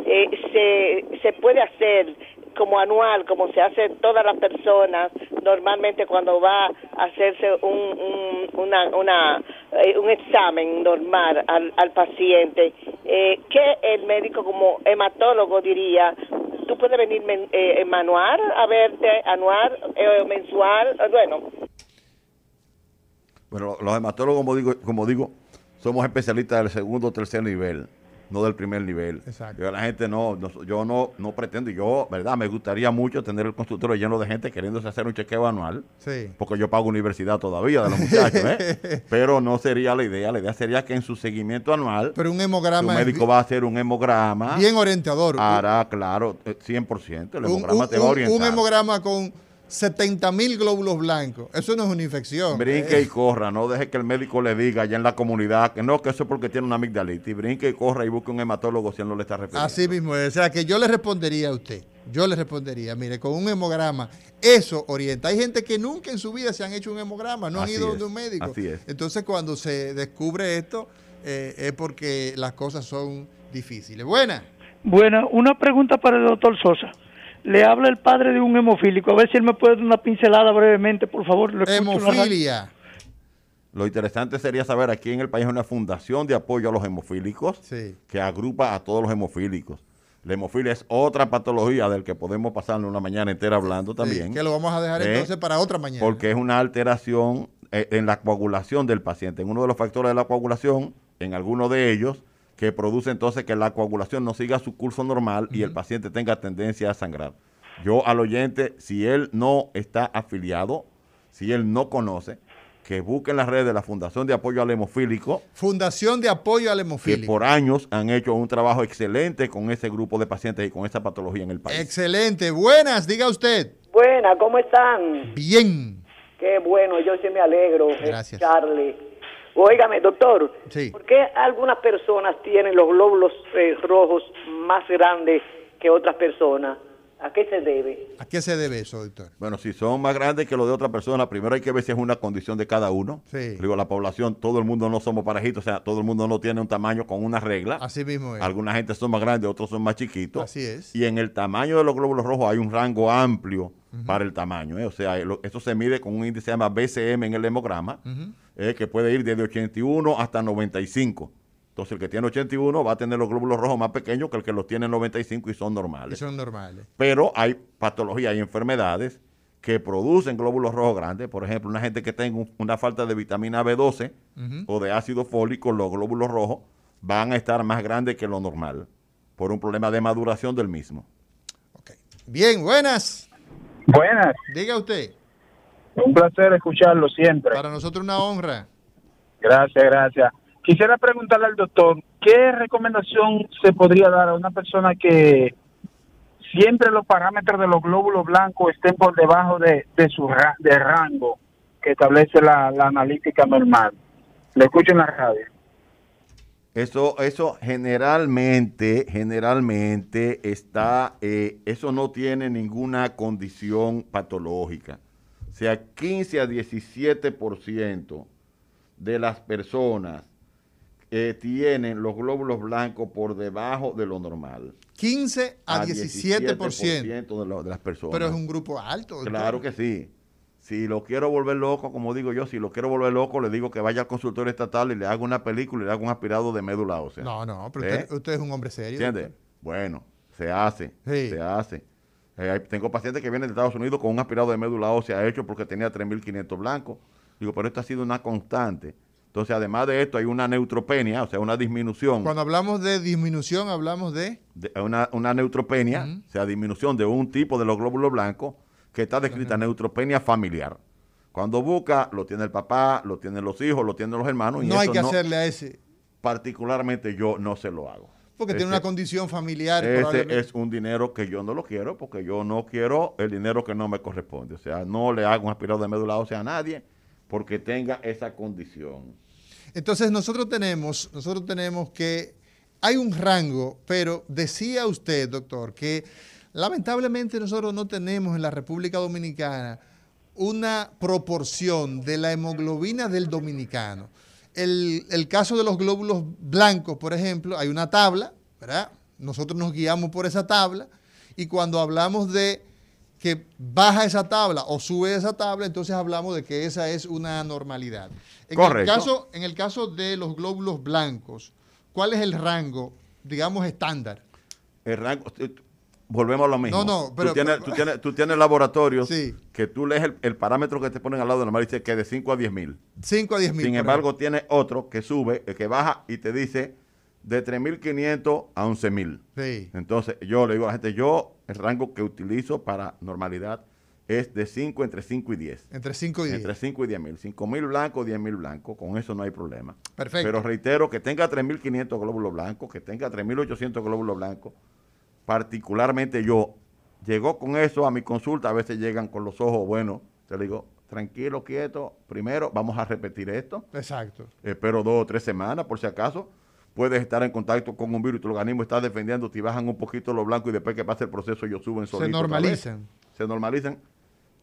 eh, se, se puede hacer como anual, como se hace todas las personas normalmente cuando va a hacerse un, un, una, una, eh, un examen normal al, al paciente, eh, que el médico como hematólogo diría, tú puedes venir men- eh, manual a verte, anual, eh, mensual, eh, bueno, Bueno, los hematólogos, como digo, como digo, somos especialistas del segundo o tercer nivel, no del primer nivel. Exacto. Yo, la gente no, no- yo no, no pretendo, yo, ¿verdad? Me gustaría mucho tener el consultorio lleno de gente queriéndose hacer un chequeo anual, Sí. porque yo pago universidad todavía de los muchachos, ¿eh? (laughs) Pero no sería la idea, la idea sería que en su seguimiento anual, Pero un hemograma es médico va a hacer un hemograma, bien orientador. hará, claro, eh, 100%, el un, hemograma un- te va a un- orientar. un hemograma con 70 mil glóbulos blancos. Eso no es una infección. Brinque Eh, y corra, no deje que el médico le diga allá en la comunidad que no, que eso es porque tiene una amigdalitis. Brinque y corra y busque un hematólogo si él no le está refiriendo. Así mismo es. O sea, que yo le respondería a usted. Yo le respondería, mire, con un hemograma, eso orienta. Hay gente que nunca en su vida se han hecho un hemograma, no han ido donde un médico. así es. Entonces, cuando se descubre esto, eh, es porque las cosas son difíciles. Buena. Bueno, una pregunta para el doctor Sosa. Le habla el padre de un hemofílico. A ver si él me puede dar una pincelada brevemente, por favor. Lo. Hemofilia. Lo interesante sería saber aquí en el país hay una fundación de apoyo a los hemofílicos Sí. que agrupa a todos los hemofílicos. La hemofilia es otra patología del que podemos pasarnos una mañana entera hablando también. Sí, que lo vamos a dejar ¿eh? entonces para otra mañana. Porque es una alteración eh, en la coagulación del paciente. En uno de los factores de la coagulación, en alguno de ellos, que produce entonces que la coagulación no siga su curso normal y el paciente tenga tendencia a sangrar. Yo al oyente, si él no está afiliado, si él no conoce, que busque en las redes de la Fundación de Apoyo al Hemofílico, Fundación de Apoyo al que Hemofílico. por años han hecho un trabajo excelente con ese grupo de pacientes y con esa patología en el país. Excelente. Buenas, diga usted. Buena, ¿cómo están? Bien. Qué bueno, yo sí me alegro. Gracias. Charlie. Óigame, doctor, Sí. ¿por qué algunas personas tienen los glóbulos eh, rojos más grandes que otras personas? ¿A qué se debe? ¿A qué se debe eso, doctor? Bueno, si son más grandes que los de otra persona, primero hay que ver si es una condición de cada uno. Sí. Digo, la población, todo el mundo no somos parejitos, o sea, todo el mundo no tiene un tamaño con una regla. Así mismo es. Alguna gente son más grandes, otros son más chiquitos. Así es. Y en el tamaño de los glóbulos rojos hay un rango amplio para el tamaño. ¿eh? O sea, lo- eso se mide con un índice que se llama BCM en el hemograma, eh, que puede ir desde 81 hasta 95. Entonces, el que tiene 81 va a tener los glóbulos rojos más pequeños que el que los tiene 95 y son normales. Y son normales. Pero hay patologías y enfermedades que producen glóbulos rojos grandes. Por ejemplo, una gente que tenga un- una falta de vitamina B12 Ujú. o de ácido fólico, los glóbulos rojos van a estar más grandes que lo normal por un problema de maduración del mismo. Bien, buenas. Buenas, Diga usted. un placer escucharlo siempre. Para nosotros una honra. Gracias, gracias. Quisiera preguntarle al doctor, ¿qué recomendación se podría dar a una persona que siempre los parámetros de los glóbulos blancos estén por debajo de, de su ra- de rango que establece la, la analítica normal? Le escucho en la radio. Eso, eso generalmente, generalmente está, eh, eso no tiene ninguna condición patológica. O sea, 15 a 17% de las personas eh, tienen los glóbulos blancos por debajo de lo normal. 15 a 17%. 17% de, lo- de las personas. Pero es un grupo alto. doctor. Claro que sí. Si lo quiero volver loco, como digo yo, si lo quiero volver loco, le digo que vaya al consultorio estatal y le haga una película y le haga un aspirado de médula ósea. No, no, pero ¿Eh? usted, usted es un hombre serio. ¿Entiendes? Bueno, se hace, Sí. se hace. Eh, tengo pacientes que vienen de Estados Unidos con un aspirado de médula ósea hecho porque tenía 3.500 blancos. Digo, pero esto ha sido una constante. Entonces, además de esto, hay una neutropenia, o sea, una disminución, Cuando hablamos de disminución, hablamos de... de- una, una neutropenia, o sea, disminución de un tipo de los glóbulos blancos que está descrita neutropenia familiar. Cuando busca, lo tiene el papá, lo tienen los hijos, lo tienen los hermanos. y No hay eso que hacerle a ese, Particularmente yo no se lo hago. porque tiene una condición familiar. Ese es un dinero que yo no lo quiero porque yo no quiero el dinero que no me corresponde. O sea, no le hago un aspirado de médula ósea a nadie porque tenga esa condición. Entonces nosotros tenemos, nosotros tenemos que hay un rango, pero decía usted, doctor, que lamentablemente nosotros no tenemos en la República Dominicana una proporción de la hemoglobina del dominicano. El, el caso de los glóbulos blancos, por ejemplo, hay una tabla, ¿verdad? Nosotros nos guiamos por esa tabla y cuando hablamos de que baja esa tabla o sube esa tabla, entonces hablamos de que esa es una normalidad. En el Correcto. caso, en el caso de los glóbulos blancos, ¿cuál es el rango, digamos, estándar? El rango, volvemos a lo mismo. No, no, pero- tú, tienes, pero- tú, tienes, tú tienes laboratorios Sí. que tú lees el, el parámetro que te ponen al lado de normal dice que de 5 a 10 mil. 5 a 10 mil. Sin embargo, tiene otro que sube, eh, que baja y te dice de 3.500 a 11.000. Sí. Entonces, yo le digo a la gente, yo el rango que utilizo para normalidad es de 5, entre 5 y 10. Entre 5 y 10. Entre 5 y 10 mil. 5 mil blancos, 10 mil blancos. Con eso no hay problema. Perfecto. Pero reitero que tenga 3.500 glóbulos blancos, que tenga 3.800 glóbulos blancos. Particularmente yo, llegó con eso a mi consulta. A veces llegan con los ojos, bueno, te digo, tranquilo, quieto. Primero, vamos a repetir esto. Exacto. Espero dos o tres semanas, por si acaso. Puedes estar en contacto con un virus y tu organismo está defendiendo, te bajan un poquito los blancos y después que pase el proceso ellos suben Se solitos vez. normalizan. Se normalizan.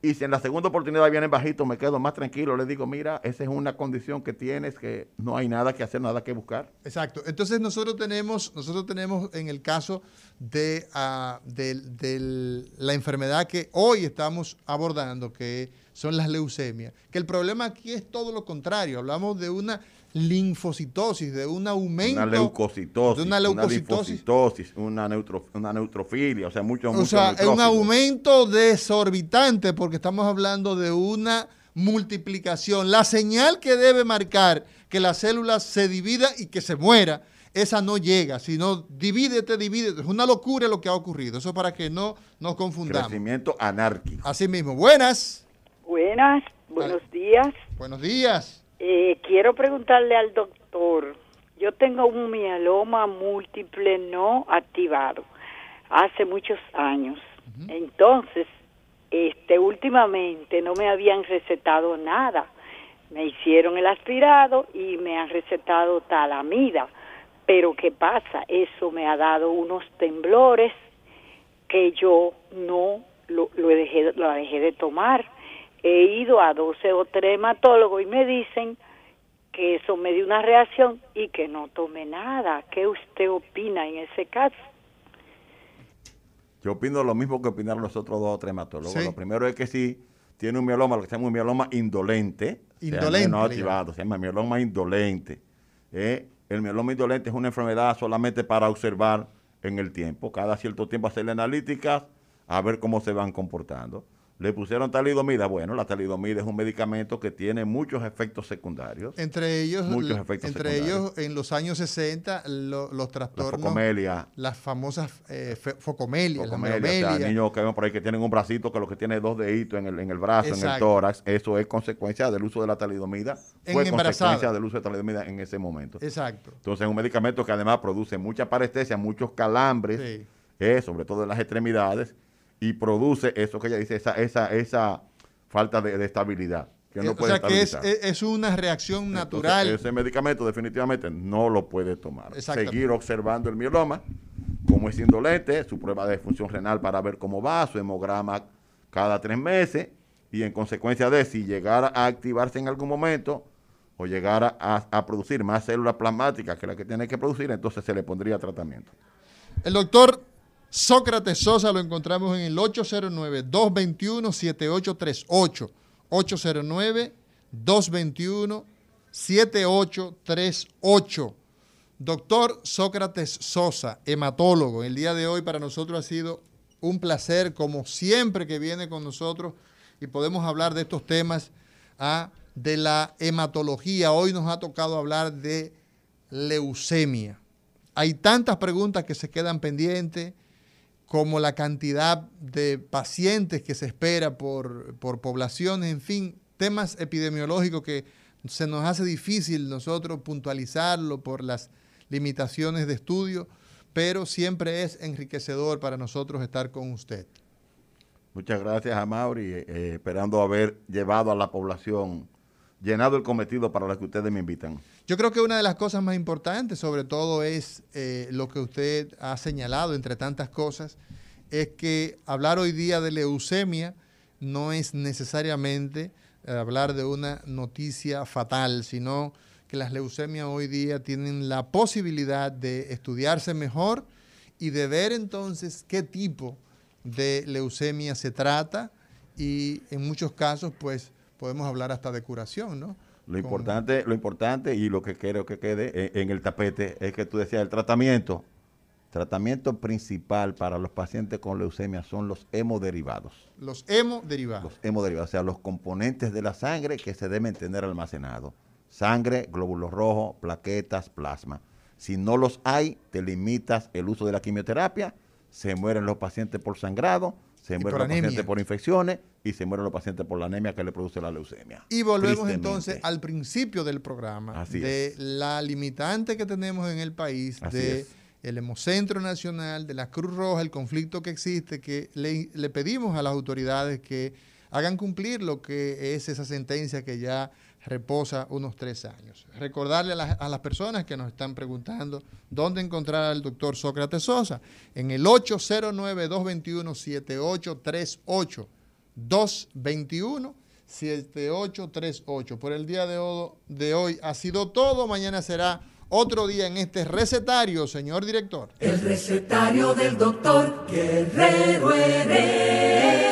Y si en la segunda oportunidad vienen bajitos, me quedo más tranquilo. Les digo, mira, esa es una condición que tienes, que no hay nada que hacer, nada que buscar. Exacto. Entonces nosotros tenemos, nosotros tenemos en el caso de, ah, del- del- la enfermedad que hoy estamos abordando, que son las leucemias, que el problema aquí es todo lo contrario. Hablamos de una linfocitosis, de un aumento. Una leucocitosis, de una leucocitosis. linfocitosis, una, neutro- una neutrofilia, o sea, mucho, O mucho sea, es un aumento desorbitante porque estamos hablando de una multiplicación. La señal que debe marcar que la célula se divida y que se muera, esa no llega, sino divídete, divídete. Es una locura lo que ha ocurrido. Eso para que no nos confundamos. Crecimiento anárquico. Así mismo. Buenas. Buenas, buenos días. Buenos días. Eh, quiero preguntarle al doctor, yo tengo un mieloma múltiple no activado hace muchos años. Entonces, este últimamente no me habían recetado nada. Me hicieron el aspirado y me han recetado talamida. Pero ¿qué pasa? Eso me ha dado unos temblores que yo no lo, lo dejé, lo dejé de tomar. He ido a 12 o 3 hematólogos y me dicen que eso me dio una reacción y que no tome nada. ¿Qué usted opina en ese caso? Yo opino lo mismo que opinaron los otros dos o tres hematólogos. Sí. Lo primero es que si tiene un mieloma, lo que se llama un mieloma indolente, Indolente, no activado, se llama mieloma indolente. Eh, el mieloma indolente es una enfermedad solamente para observar en el tiempo. Cada cierto tiempo hacerle analíticas a ver cómo se van comportando. Le pusieron talidomida. Bueno, la talidomida es un medicamento que tiene muchos efectos secundarios. Entre ellos, Muchos efectos entre secundarios. ellos en los años 60, lo- los trastornos. focomelia. Las famosas eh, focomelias, la Focomelia, o sea, niños que ven por ahí que tienen un bracito que lo que tiene dos deditos en el, en el brazo, en el tórax, eso es consecuencia del uso de la talidomida. En Fue embarazada. consecuencia del uso de talidomida en ese momento. Exacto. Entonces es un medicamento que además produce mucha parestesia, muchos calambres, Sí. eh, sobre todo en las extremidades, y produce eso que ella dice, esa, esa, esa falta de, de estabilidad. Que Eh, no o puede sea que es, una reacción Entonces, natural. ese medicamento definitivamente no lo puede tomar. Seguir observando el mieloma, como es indolente, su prueba de función renal para ver cómo va, su hemograma cada tres meses, y en consecuencia de si llegara a activarse en algún momento o llegara a, a producir más células plasmáticas que la que tiene que producir, entonces se le pondría tratamiento. El doctor Sócrates Sosa lo encontramos en el 809-221-7838. 809-221-7838. Doctor Sócrates Sosa, hematólogo. El día de hoy para nosotros ha sido un placer, como siempre que viene con nosotros y podemos hablar de estos temas ah, de la hematología. Hoy nos ha tocado hablar de leucemia. Hay tantas preguntas que se quedan pendientes, como la cantidad de pacientes que se espera por, por poblaciones, en fin, temas epidemiológicos que se nos hace difícil nosotros puntualizarlo por las limitaciones de estudio, pero siempre es enriquecedor para nosotros estar con usted. Muchas gracias a Mauri, eh, esperando haber llevado a la población, llenado el cometido para lo que ustedes me invitan. Yo creo que una de las cosas más importantes, sobre todo, es eh, lo que usted ha señalado, entre tantas cosas, es que hablar hoy día de leucemia no es necesariamente eh, hablar de una noticia fatal, sino que las leucemias hoy día tienen la posibilidad de estudiarse mejor y de ver entonces qué tipo de leucemia se trata y en muchos casos pues podemos hablar hasta de curación, ¿no? Lo importante, lo importante y lo que quiero que quede en, en el tapete es que tú decías el tratamiento tratamiento principal para los pacientes con leucemia son los hemoderivados. Los hemoderivados. Los hemoderivados, o sea, los componentes de la sangre que se deben tener almacenados. Sangre, glóbulos rojos, plaquetas, plasma. Si no los hay, te limitas el uso de la quimioterapia, se mueren los pacientes por sangrado, se mueren los pacientes por infecciones y se mueren los pacientes por la anemia que le produce la leucemia. Y volvemos entonces al principio del programa de la limitante que tenemos en el país de el Hemocentro Nacional, de la Cruz Roja, el conflicto que existe, que le, le pedimos a las autoridades que hagan cumplir lo que es esa sentencia que ya reposa unos tres años. Recordarle a las, personas que nos están preguntando dónde encontrar al doctor Sócrates Sosa. En el 809-221-7838. 221-7838. Por el día de hoy, ha sido todo. Mañana será otro día en este recetario, señor director. El recetario del doctor Guerrero Heredia.